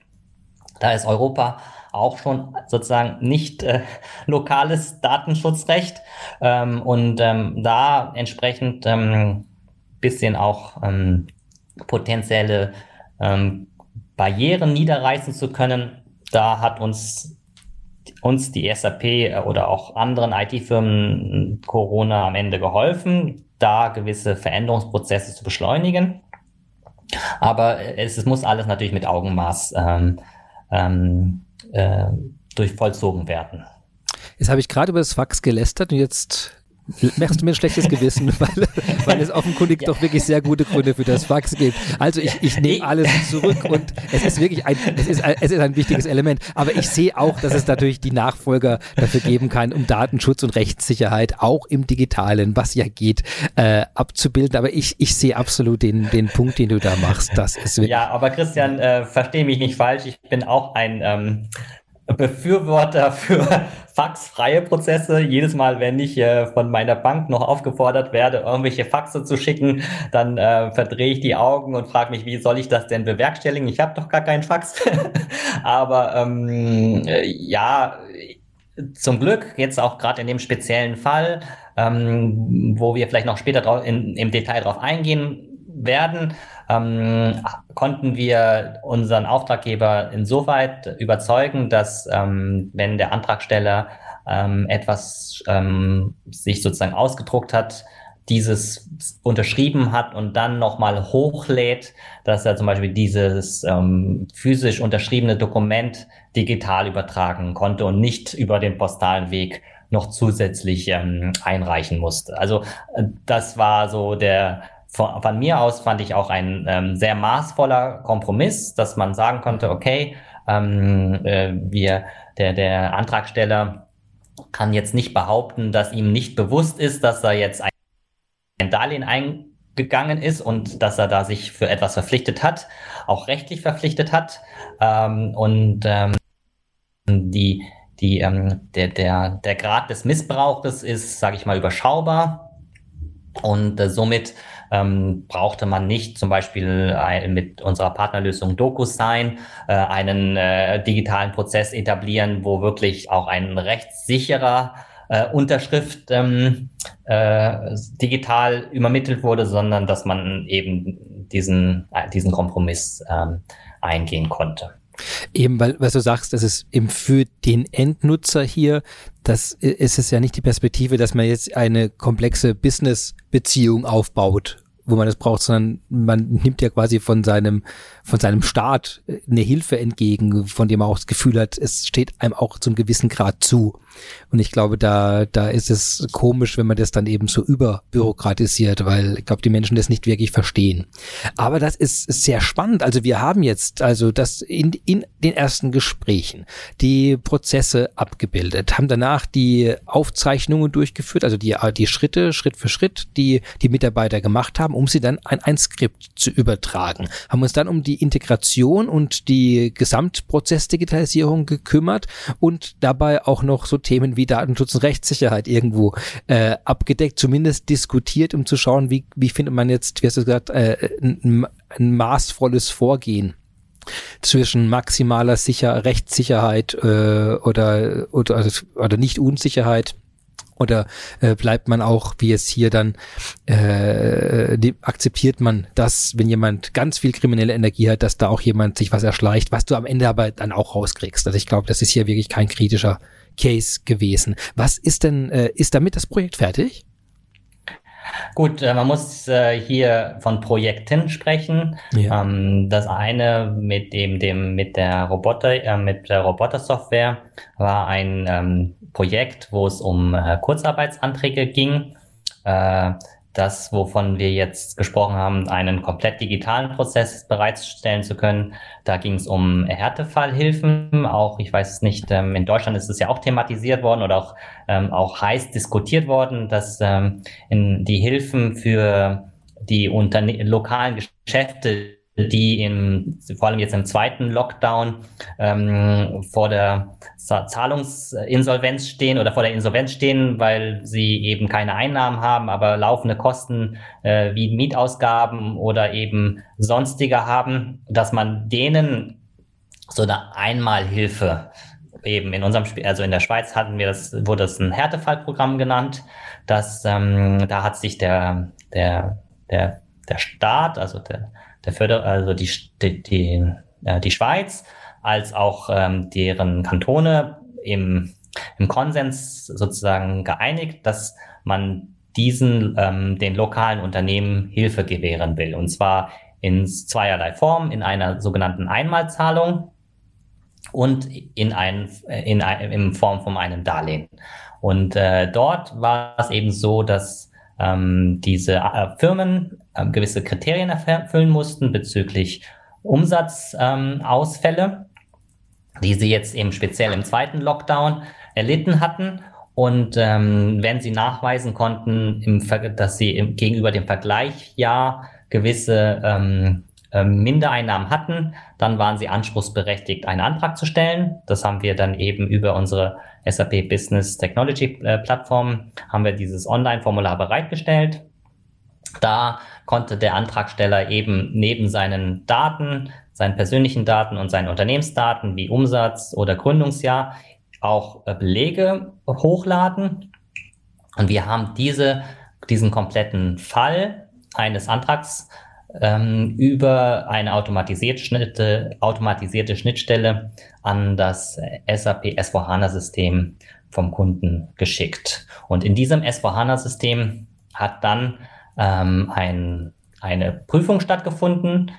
Da ist Europa auch schon sozusagen nicht äh, lokales Datenschutzrecht ähm, und ähm, da entsprechend ähm, bisschen auch ähm, potenzielle ähm, Barrieren niederreißen zu können. Da hat uns uns die SAP äh, oder auch anderen IT-Firmen Corona am Ende geholfen, da gewisse Veränderungsprozesse zu beschleunigen. Aber es, es muss alles natürlich mit Augenmaß ähm, ähm, äh, durch vollzogen werden.
Jetzt habe ich gerade über das Fax gelästert und jetzt machst du mir ein schlechtes Gewissen, weil, weil es offenkundig ja. doch wirklich sehr gute Gründe für das Fax gibt. Also ich, ich nehme alles zurück und es ist wirklich ein, es ist, es ist ein wichtiges Element. Aber ich sehe auch, dass es natürlich die Nachfolger dafür geben kann, um Datenschutz und Rechtssicherheit auch im Digitalen, was ja geht, äh, abzubilden. Aber ich, ich sehe absolut den, den Punkt, den du da machst. Das ist
ja, aber Christian, äh, verstehe mich nicht falsch. Ich bin auch ein ähm, Befürworter für faxfreie Prozesse. Jedes Mal, wenn ich äh, von meiner Bank noch aufgefordert werde, irgendwelche Faxe zu schicken, dann äh, verdrehe ich die Augen und frage mich, wie soll ich das denn bewerkstelligen? Ich habe doch gar keinen Fax. Aber ähm, äh, ja, zum Glück, jetzt auch gerade in dem speziellen Fall, ähm, wo wir vielleicht noch später in, im Detail drauf eingehen werden, ähm, konnten wir unseren Auftraggeber insoweit überzeugen, dass ähm, wenn der Antragsteller ähm, etwas ähm, sich sozusagen ausgedruckt hat, dieses unterschrieben hat und dann nochmal hochlädt, dass er zum Beispiel dieses ähm, physisch unterschriebene Dokument digital übertragen konnte und nicht über den postalen Weg noch zusätzlich ähm, einreichen musste. Also äh, das war so der von, von mir aus fand ich auch ein ähm, sehr maßvoller Kompromiss, dass man sagen konnte, okay, ähm, äh, wir, der, der Antragsteller kann jetzt nicht behaupten, dass ihm nicht bewusst ist, dass er jetzt ein Darlehen eingegangen ist und dass er da sich für etwas verpflichtet hat, auch rechtlich verpflichtet hat. Ähm, und ähm, die, die, ähm, der, der, der Grad des Missbrauches ist, sage ich mal, überschaubar. Und äh, somit ähm, brauchte man nicht zum Beispiel ein, mit unserer Partnerlösung DocuSign äh, einen äh, digitalen Prozess etablieren, wo wirklich auch ein rechtssicherer äh, Unterschrift ähm, äh, digital übermittelt wurde, sondern dass man eben diesen, äh, diesen Kompromiss ähm, eingehen konnte.
Eben, weil, was du sagst, das ist eben für den Endnutzer hier, das ist es ja nicht die Perspektive, dass man jetzt eine komplexe Business-Beziehung aufbaut wo man das braucht, sondern man nimmt ja quasi von seinem, von seinem Staat eine Hilfe entgegen, von dem man auch das Gefühl hat, es steht einem auch zum gewissen Grad zu. Und ich glaube, da, da ist es komisch, wenn man das dann eben so überbürokratisiert, weil ich glaube, die Menschen das nicht wirklich verstehen. Aber das ist sehr spannend. Also wir haben jetzt also das in, in den ersten Gesprächen die Prozesse abgebildet, haben danach die Aufzeichnungen durchgeführt, also die, die Schritte, Schritt für Schritt, die die Mitarbeiter gemacht haben, um sie dann ein, ein Skript zu übertragen. Haben uns dann um die Integration und die Gesamtprozessdigitalisierung gekümmert und dabei auch noch so Themen wie Datenschutz und Rechtssicherheit irgendwo äh, abgedeckt, zumindest diskutiert, um zu schauen, wie, wie findet man jetzt, wie hast du gesagt, äh, ein, ein maßvolles Vorgehen zwischen maximaler Sicher Rechtssicherheit äh, oder, oder, also, oder nicht Unsicherheit oder äh, bleibt man auch, wie es hier dann, äh, die, akzeptiert man, dass, wenn jemand ganz viel kriminelle Energie hat, dass da auch jemand sich was erschleicht, was du am Ende aber dann auch rauskriegst. Also ich glaube, das ist hier wirklich kein kritischer Case gewesen. Was ist denn, äh, ist damit das Projekt fertig?
Gut, äh, man muss äh, hier von Projekten sprechen. Ja. Ähm, das eine mit dem, dem mit der Roboter, äh, mit der Robotersoftware war ein ähm, Projekt, wo es um äh, Kurzarbeitsanträge ging. Das, wovon wir jetzt gesprochen haben, einen komplett digitalen Prozess bereitstellen zu können. Da ging es um Härtefallhilfen. Auch, ich weiß nicht, ähm, in Deutschland ist es ja auch thematisiert worden oder auch, ähm, auch heiß diskutiert worden, dass ähm, in die Hilfen für die Unterne lokalen Geschäfte die im, vor allem jetzt im zweiten Lockdown ähm, vor der Zahlungsinsolvenz stehen oder vor der Insolvenz stehen, weil sie eben keine Einnahmen haben, aber laufende Kosten äh, wie Mietausgaben oder eben sonstige haben, dass man denen so eine Einmalhilfe eben in unserem Spiel, also in der Schweiz hatten wir das, wurde das ein Härtefallprogramm genannt. Das, ähm, da hat sich der, der, der, der Staat, also der der Förder also die, die, die, äh, die Schweiz, als auch ähm, deren Kantone im, im Konsens sozusagen geeinigt, dass man diesen, ähm, den lokalen Unternehmen Hilfe gewähren will. Und zwar in zweierlei Form, in einer sogenannten Einmalzahlung und in, ein, in, ein, in Form von einem Darlehen. Und äh, dort war es eben so, dass ähm, diese äh, Firmen äh, gewisse Kriterien erfüllen mussten bezüglich Umsatzausfälle, ähm, die sie jetzt eben speziell im zweiten Lockdown erlitten hatten. Und ähm, wenn sie nachweisen konnten, im, dass sie im, gegenüber dem Vergleichjahr gewisse ähm, äh, Mindereinnahmen hatten, dann waren sie anspruchsberechtigt, einen Antrag zu stellen. Das haben wir dann eben über unsere SAP Business Technology äh, Plattform, haben wir dieses Online-Formular bereitgestellt. Da konnte der Antragsteller eben neben seinen Daten, seinen persönlichen Daten und seinen Unternehmensdaten wie Umsatz oder Gründungsjahr auch äh, Belege hochladen. Und wir haben diese, diesen kompletten Fall eines Antrags ähm, über eine automatisierte, automatisierte Schnittstelle an das SAP S4HANA-System vom Kunden geschickt. Und in diesem S4HANA-System hat dann ähm, ein, eine Prüfung stattgefunden,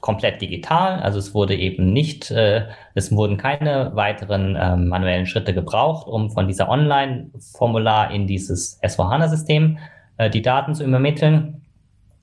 komplett digital. Also es wurde eben nicht, äh, es wurden keine weiteren äh, manuellen Schritte gebraucht, um von dieser Online-Formular in dieses S4HANA-System äh, die Daten zu übermitteln.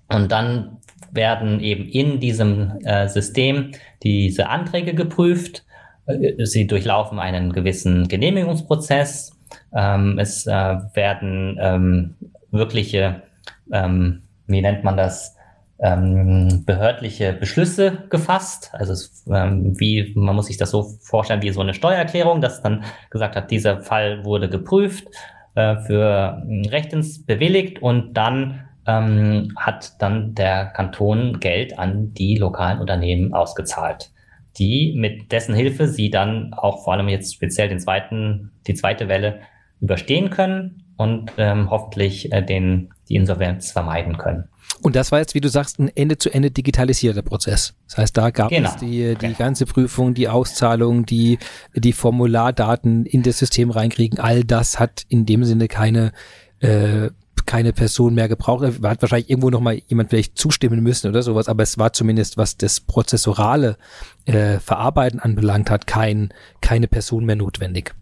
Und dann werden eben in diesem äh, System diese Anträge geprüft. Äh, sie durchlaufen einen gewissen Genehmigungsprozess. Ähm, es äh, werden ähm, wirkliche, ähm, wie nennt man das, ähm, behördliche Beschlüsse gefasst. Also es, ähm, wie man muss sich das so vorstellen wie so eine Steuererklärung, dass dann gesagt hat, dieser Fall wurde geprüft, äh, für rechtens bewilligt und dann ähm, hat dann der Kanton Geld an die lokalen Unternehmen ausgezahlt, die mit dessen Hilfe sie dann auch vor allem jetzt speziell den zweiten, die zweite Welle überstehen können und ähm, hoffentlich äh, den, die Insolvenz vermeiden können.
Und das war jetzt, wie du sagst, ein Ende-zu-Ende digitalisierter Prozess. Das heißt, da gab genau. es die, die genau. ganze Prüfung, die Auszahlung, die, die Formulardaten in das System reinkriegen. All das hat in dem Sinne keine äh, keine Person mehr gebraucht. Da hat wahrscheinlich irgendwo noch mal jemand vielleicht zustimmen müssen oder sowas, aber es war zumindest, was das prozessorale äh, Verarbeiten anbelangt hat, kein, keine Person mehr notwendig.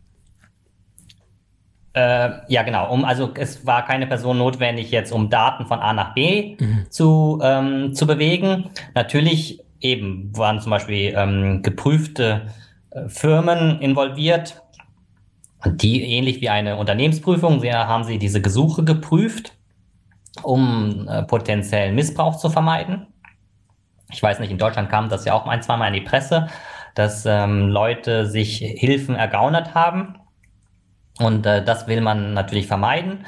Äh, ja, genau. Um, also es war keine Person notwendig, jetzt um Daten von A nach B mhm. zu, ähm, zu bewegen. Natürlich eben waren zum Beispiel ähm, geprüfte äh, Firmen involviert, die ähnlich wie eine Unternehmensprüfung haben sie diese Gesuche geprüft, um äh, potenziellen Missbrauch zu vermeiden. Ich weiß nicht, in Deutschland kam das ja auch ein, zweimal in die Presse, dass ähm, Leute sich Hilfen ergaunert haben. Und äh, das will man natürlich vermeiden.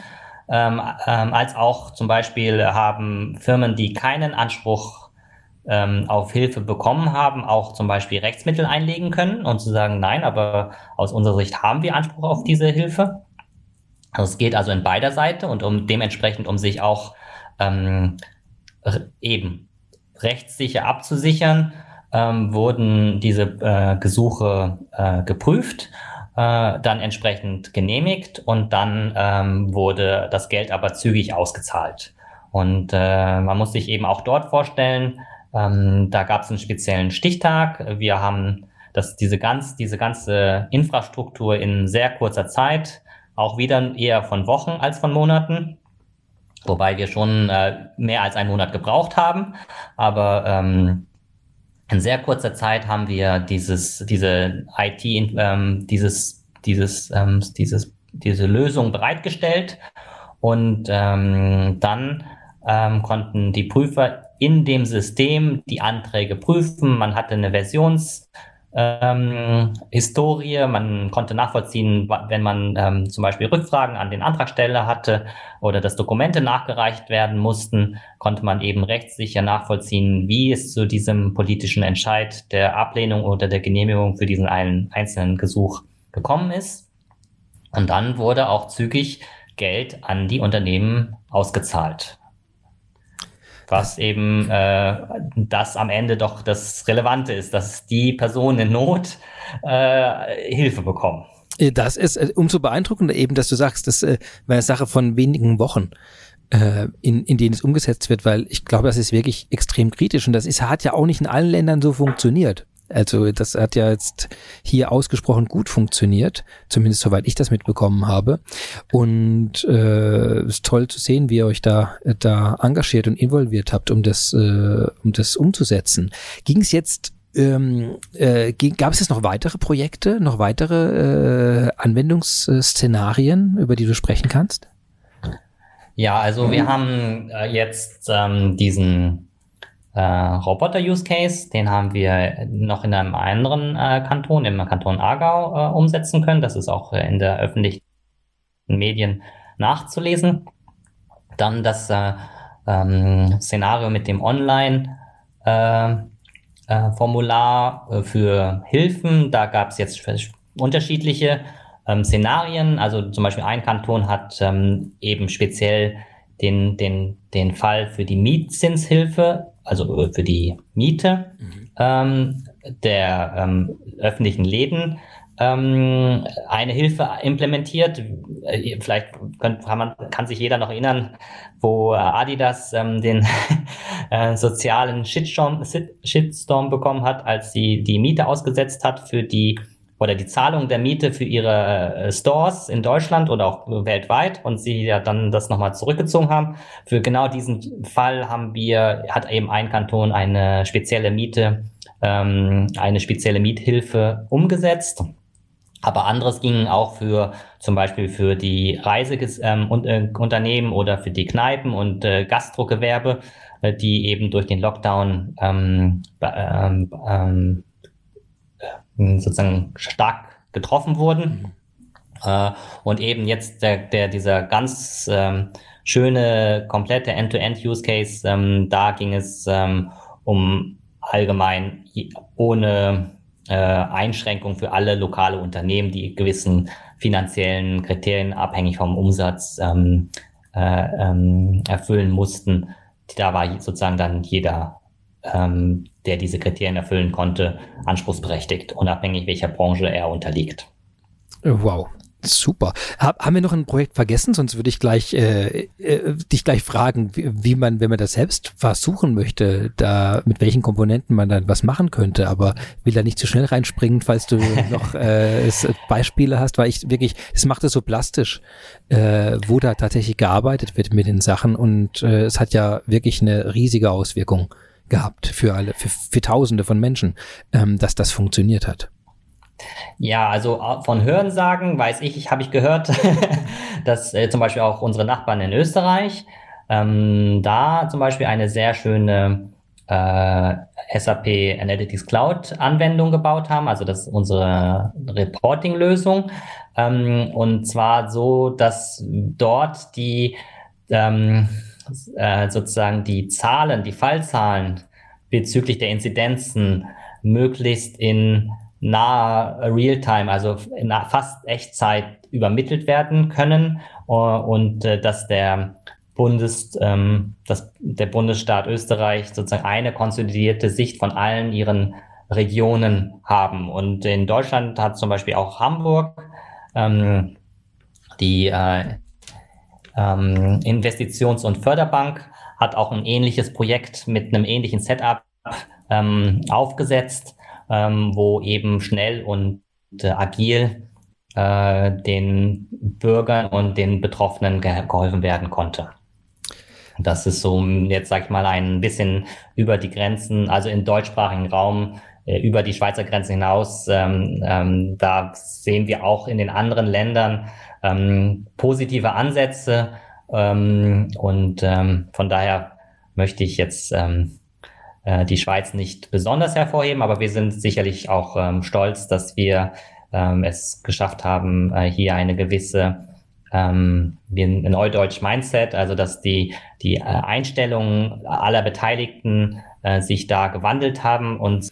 Ähm, ähm, als auch zum Beispiel haben Firmen, die keinen Anspruch ähm, auf Hilfe bekommen haben, auch zum Beispiel Rechtsmittel einlegen können und zu sagen, nein, aber aus unserer Sicht haben wir Anspruch auf diese Hilfe. Also es geht also in beider Seite und um dementsprechend, um sich auch ähm, eben rechtssicher abzusichern, ähm, wurden diese äh, Gesuche äh, geprüft, äh, dann entsprechend genehmigt und dann ähm, wurde das Geld aber zügig ausgezahlt. Und äh, man muss sich eben auch dort vorstellen, ähm, da gab es einen speziellen Stichtag. Wir haben das, diese, ganz, diese ganze Infrastruktur in sehr kurzer Zeit, auch wieder eher von Wochen als von Monaten, wobei wir schon äh, mehr als einen Monat gebraucht haben. Aber ähm, in sehr kurzer Zeit haben wir dieses, diese IT, ähm, dieses, dieses, ähm, dieses, diese Lösung bereitgestellt und ähm, dann ähm, konnten die Prüfer in dem System die Anträge prüfen. Man hatte eine Versions ähm, Historie. Man konnte nachvollziehen, wenn man ähm, zum Beispiel Rückfragen an den Antragsteller hatte oder dass Dokumente nachgereicht werden mussten, konnte man eben rechtssicher nachvollziehen, wie es zu diesem politischen Entscheid der Ablehnung oder der Genehmigung für diesen einen einzelnen Gesuch gekommen ist. Und dann wurde auch zügig Geld an die Unternehmen ausgezahlt was eben äh, das am Ende doch das Relevante ist, dass die Personen in Not äh, Hilfe bekommen.
Äh, das ist äh, umso beeindruckender eben, dass du sagst, das äh, war eine Sache von wenigen Wochen, äh, in, in denen es umgesetzt wird, weil ich glaube, das ist wirklich extrem kritisch und das ist, hat ja auch nicht in allen Ländern so funktioniert. Also das hat ja jetzt hier ausgesprochen gut funktioniert, zumindest soweit ich das mitbekommen habe. Und äh, ist toll zu sehen, wie ihr euch da da engagiert und involviert habt, um das äh, um das umzusetzen. Ging es jetzt ähm, äh, gab es jetzt noch weitere Projekte, noch weitere äh, Anwendungsszenarien, über die du sprechen kannst?
Ja, also wir haben äh, jetzt ähm, diesen äh, Roboter-Use-Case, den haben wir noch in einem anderen äh, Kanton, im Kanton Aargau, äh, umsetzen können. Das ist auch äh, in der öffentlichen Medien nachzulesen. Dann das äh, ähm, Szenario mit dem Online-Formular äh, für Hilfen. Da gab es jetzt unterschiedliche ähm, Szenarien. Also zum Beispiel ein Kanton hat ähm, eben speziell den, den, den Fall für die Mietzinshilfe also äh, für die Miete mhm. ähm, der ähm, öffentlichen Läden ähm, eine Hilfe implementiert. Äh, vielleicht kann, man, kann sich jeder noch erinnern, wo Adidas ähm, den äh, sozialen Shitstorm, Shitstorm bekommen hat, als sie die Miete ausgesetzt hat für die oder die Zahlung der Miete für ihre äh, Stores in Deutschland oder auch weltweit und sie ja dann das nochmal zurückgezogen haben. Für genau diesen Fall haben wir, hat eben ein Kanton eine spezielle Miete, ähm, eine spezielle Miethilfe umgesetzt. Aber anderes ging auch für zum Beispiel für die Reiseunternehmen ähm, äh, oder für die Kneipen und äh, Gastrogewerbe, äh, die eben durch den Lockdown ähm, ähm, ähm sozusagen stark getroffen wurden. Mhm. Äh, und eben jetzt der, der dieser ganz ähm, schöne, komplette End-to-End-Use-Case, ähm, da ging es ähm, um allgemein ohne äh, Einschränkung für alle lokale Unternehmen, die gewissen finanziellen Kriterien abhängig vom Umsatz ähm, äh, ähm, erfüllen mussten. Da war sozusagen dann jeder ähm, der diese Kriterien erfüllen konnte, anspruchsberechtigt, unabhängig welcher Branche er unterliegt.
Wow. Super. Hab, haben wir noch ein Projekt vergessen? Sonst würde ich gleich äh, äh, dich gleich fragen, wie, wie, man, wenn man das selbst versuchen möchte, da mit welchen Komponenten man dann was machen könnte. Aber will da nicht zu schnell reinspringen, falls du noch äh, Beispiele hast, weil ich wirklich, es macht es so plastisch, äh, wo da tatsächlich gearbeitet wird mit den Sachen und äh, es hat ja wirklich eine riesige Auswirkung gehabt für alle, für, für Tausende von Menschen, ähm, dass das funktioniert hat.
Ja, also äh, von Hörensagen weiß ich, habe ich gehört, dass äh, zum Beispiel auch unsere Nachbarn in Österreich ähm, da zum Beispiel eine sehr schöne äh, SAP Analytics Cloud Anwendung gebaut haben. Also das ist unsere Reporting-Lösung. Ähm, und zwar so, dass dort die ähm, äh, sozusagen die Zahlen, die Fallzahlen bezüglich der Inzidenzen möglichst in nahe Realtime, also in fast Echtzeit übermittelt werden können uh, und äh, dass der Bundes, ähm, dass der Bundesstaat Österreich sozusagen eine konsolidierte Sicht von allen ihren Regionen haben. Und in Deutschland hat zum Beispiel auch Hamburg ähm, die äh, ähm, Investitions- und Förderbank hat auch ein ähnliches Projekt mit einem ähnlichen Setup ähm, aufgesetzt, ähm, wo eben schnell und äh, agil äh, den Bürgern und den Betroffenen ge geholfen werden konnte. Das ist so jetzt, sag ich mal, ein bisschen über die Grenzen, also im deutschsprachigen Raum, über die Schweizer Grenzen hinaus. Ähm, ähm, da sehen wir auch in den anderen Ländern ähm, positive Ansätze. Ähm, und ähm, von daher möchte ich jetzt ähm, äh, die Schweiz nicht besonders hervorheben, aber wir sind sicherlich auch stolz, dass wir es geschafft haben, äh, hier eine gewisse ähm, wie ein Neudeutsch Mindset, also dass die, die äh, Einstellungen aller Beteiligten äh, sich da gewandelt haben und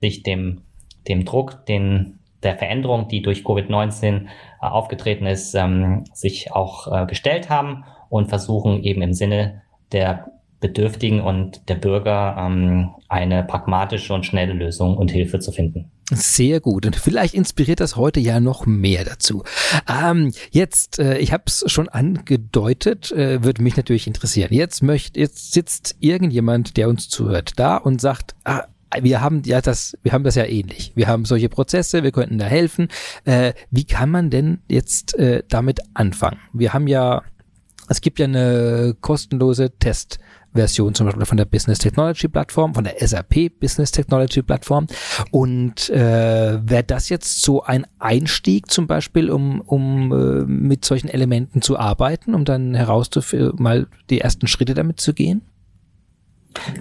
sich dem, dem Druck, den, der Veränderung, die durch Covid-19 äh, aufgetreten ist, ähm, sich auch äh, gestellt haben und versuchen eben im Sinne der Bedürftigen und der Bürger ähm, eine pragmatische und schnelle Lösung und Hilfe zu finden.
Sehr gut. Und vielleicht inspiriert das heute ja noch mehr dazu. Ähm, jetzt, äh, ich habe es schon angedeutet, äh, würde mich natürlich interessieren. Jetzt möchte, jetzt sitzt irgendjemand, der uns zuhört, da und sagt, ah, wir haben ja das, wir haben das ja ähnlich. Wir haben solche Prozesse, wir könnten da helfen. Äh, wie kann man denn jetzt äh, damit anfangen? Wir haben ja, es gibt ja eine kostenlose Test. Version zum Beispiel von der Business Technology Plattform, von der SAP Business Technology Plattform. Und äh, wäre das jetzt so ein Einstieg zum Beispiel, um, um äh, mit solchen Elementen zu arbeiten, um dann herauszufinden, mal die ersten Schritte damit zu gehen?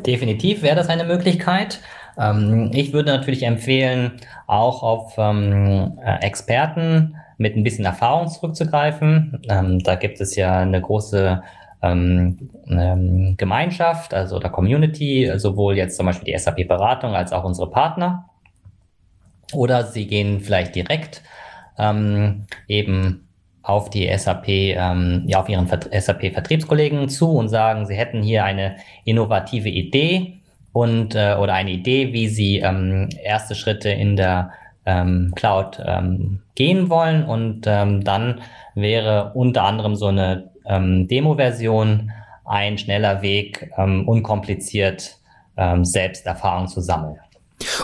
Definitiv wäre das eine Möglichkeit. Ähm, ich würde natürlich empfehlen, auch auf ähm, äh, Experten mit ein bisschen Erfahrung zurückzugreifen. Ähm, da gibt es ja eine große ähm, ähm, Gemeinschaft, also der Community, sowohl jetzt zum Beispiel die SAP-Beratung als auch unsere Partner. Oder sie gehen vielleicht direkt ähm, eben auf die SAP, ähm, ja, auf ihren SAP-Vertriebskollegen zu und sagen, sie hätten hier eine innovative Idee und äh, oder eine Idee, wie sie ähm, erste Schritte in der ähm, Cloud ähm, gehen wollen. Und ähm, dann wäre unter anderem so eine ähm, Demo-Version ein schneller Weg, ähm, unkompliziert ähm, selbst Erfahrung zu sammeln.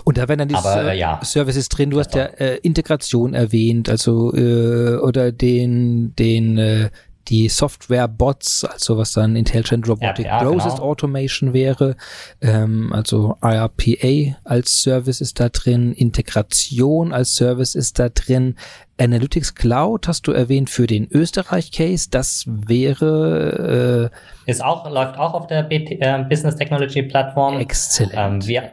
Und da werden dann die Aber, äh, ja. Services drin. Du hast ja äh, Integration erwähnt, also äh, oder den den äh, die Software-Bots, also was dann Intelligent Robotic RPA, Process genau. Automation wäre, ähm, also IRPA als Service ist da drin, Integration als Service ist da drin, Analytics Cloud hast du erwähnt für den Österreich-Case, das wäre
äh, ist auch läuft auch auf der BP, äh, Business Technology Plattform.
Exzellent.
Ähm, wir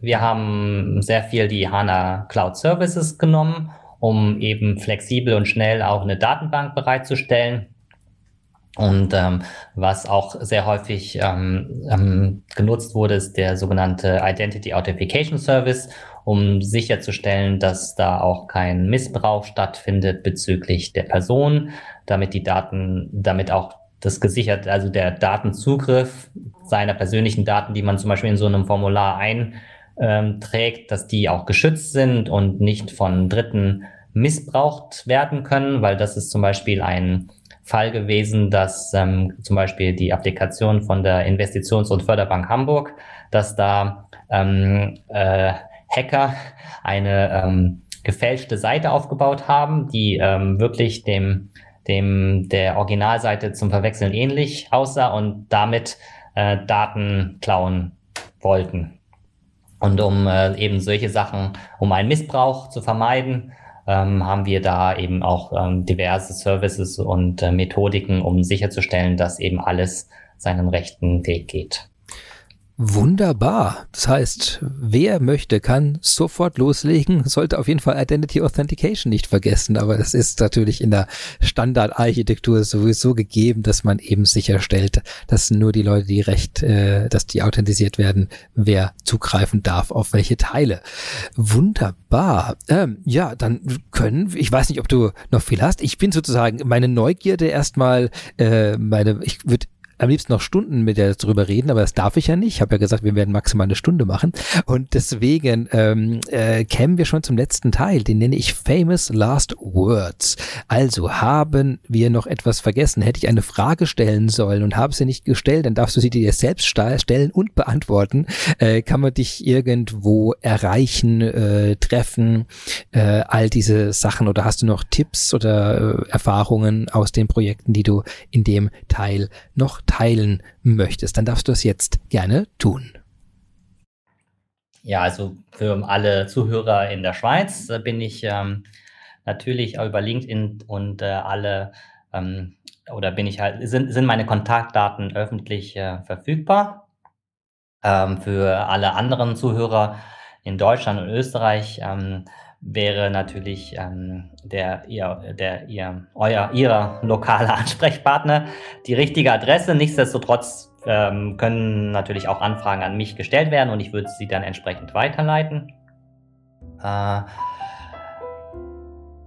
wir haben sehr viel die HANA Cloud Services genommen, um eben flexibel und schnell auch eine Datenbank bereitzustellen und ähm, was auch sehr häufig ähm, ähm, genutzt wurde, ist der sogenannte Identity Authentication Service, um sicherzustellen, dass da auch kein Missbrauch stattfindet bezüglich der Person, damit die Daten, damit auch das gesichert, also der Datenzugriff seiner persönlichen Daten, die man zum Beispiel in so einem Formular einträgt, dass die auch geschützt sind und nicht von Dritten missbraucht werden können, weil das ist zum Beispiel ein Fall gewesen, dass ähm, zum Beispiel die Applikation von der Investitions- und Förderbank Hamburg, dass da ähm, äh, Hacker eine ähm, gefälschte Seite aufgebaut haben, die ähm, wirklich dem, dem der Originalseite zum Verwechseln ähnlich aussah und damit äh, Daten klauen wollten. Und um äh, eben solche Sachen, um einen Missbrauch zu vermeiden, ähm, haben wir da eben auch ähm, diverse Services und äh, Methodiken, um sicherzustellen, dass eben alles seinen rechten Weg geht.
Wunderbar. Das heißt, wer möchte, kann sofort loslegen, sollte auf jeden Fall Identity Authentication nicht vergessen, aber das ist natürlich in der Standardarchitektur sowieso gegeben, dass man eben sicherstellt, dass nur die Leute, die recht, äh, dass die authentisiert werden, wer zugreifen darf auf welche Teile. Wunderbar. Ähm, ja, dann können, ich weiß nicht, ob du noch viel hast. Ich bin sozusagen meine Neugierde erstmal, äh, meine, ich würde am liebsten noch Stunden mit der drüber reden, aber das darf ich ja nicht. Ich habe ja gesagt, wir werden maximal eine Stunde machen. Und deswegen ähm, äh, kämen wir schon zum letzten Teil. Den nenne ich Famous Last Words. Also haben wir noch etwas vergessen? Hätte ich eine Frage stellen sollen und habe sie nicht gestellt, dann darfst du sie dir selbst stellen und beantworten. Äh, kann man dich irgendwo erreichen, äh, treffen, äh, all diese Sachen? Oder hast du noch Tipps oder äh, Erfahrungen aus den Projekten, die du in dem Teil noch teilen möchtest, dann darfst du es jetzt gerne tun.
Ja, also für alle Zuhörer in der Schweiz bin ich ähm, natürlich über LinkedIn und äh, alle ähm, oder bin ich halt, sind, sind meine Kontaktdaten öffentlich äh, verfügbar. Ähm, für alle anderen Zuhörer in Deutschland und Österreich ähm, wäre natürlich ähm, der, ihr, der, ihr, euer, ihrer lokale Ansprechpartner die richtige Adresse. Nichtsdestotrotz ähm, können natürlich auch Anfragen an mich gestellt werden und ich würde sie dann entsprechend weiterleiten. Äh,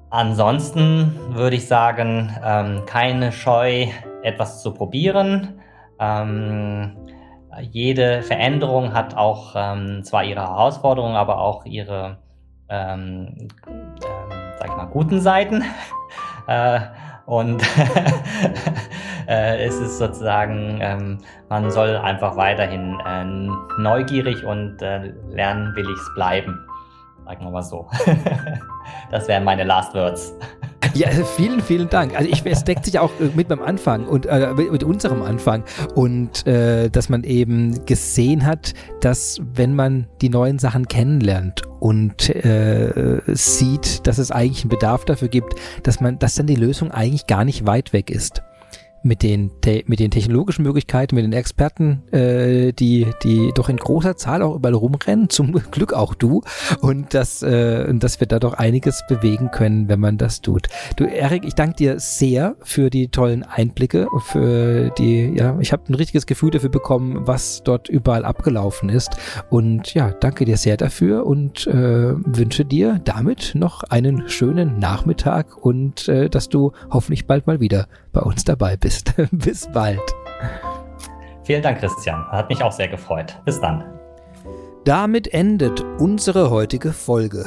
ansonsten würde ich sagen, ähm, keine Scheu, etwas zu probieren. Ähm, jede Veränderung hat auch ähm, zwar ihre Herausforderungen, aber auch ihre, ähm, ähm, sag ich mal, guten Seiten. äh, und äh, es ist sozusagen, ähm, man soll einfach weiterhin äh, neugierig und lernwillig bleiben. Sagen wir mal so. das wären meine Last Words.
Ja, vielen, vielen Dank. Also ich, es deckt sich auch äh, mit meinem Anfang und äh, mit unserem Anfang und äh, dass man eben gesehen hat, dass wenn man die neuen Sachen kennenlernt und äh, sieht, dass es eigentlich einen Bedarf dafür gibt, dass man, dass dann die Lösung eigentlich gar nicht weit weg ist mit den, mit den technologischen Möglichkeiten, mit den Experten, äh, die, die doch in großer Zahl auch überall rumrennen, zum Glück auch du, und dass, äh, dass wir da doch einiges bewegen können, wenn man das tut. Du, Erik, ich danke dir sehr für die tollen Einblicke, für die, ja, ich habe ein richtiges Gefühl dafür bekommen, was dort überall abgelaufen ist. Und ja, danke dir sehr dafür und äh, wünsche dir damit noch einen schönen Nachmittag und äh, dass du hoffentlich bald mal wieder bei uns dabei bist. Bis bald.
Vielen Dank, Christian. Hat mich auch sehr gefreut. Bis dann.
Damit endet unsere heutige Folge.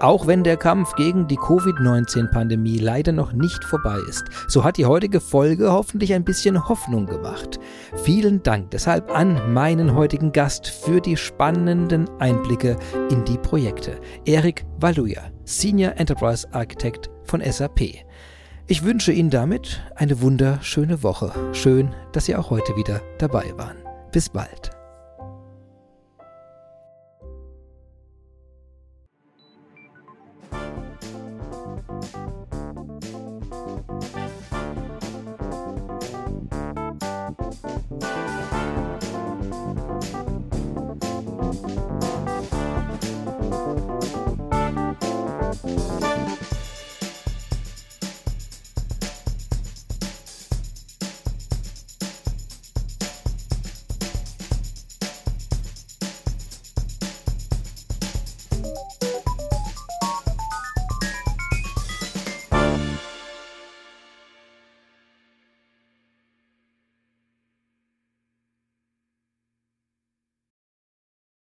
Auch wenn der Kampf gegen die Covid-19-Pandemie leider noch nicht vorbei ist, so hat die heutige Folge hoffentlich ein bisschen Hoffnung gemacht. Vielen Dank deshalb an meinen heutigen Gast für die spannenden Einblicke in die Projekte. Erik Valuja, Senior Enterprise Architect von SAP. Ich wünsche Ihnen damit eine wunderschöne Woche. Schön, dass Sie auch heute wieder dabei waren. Bis bald.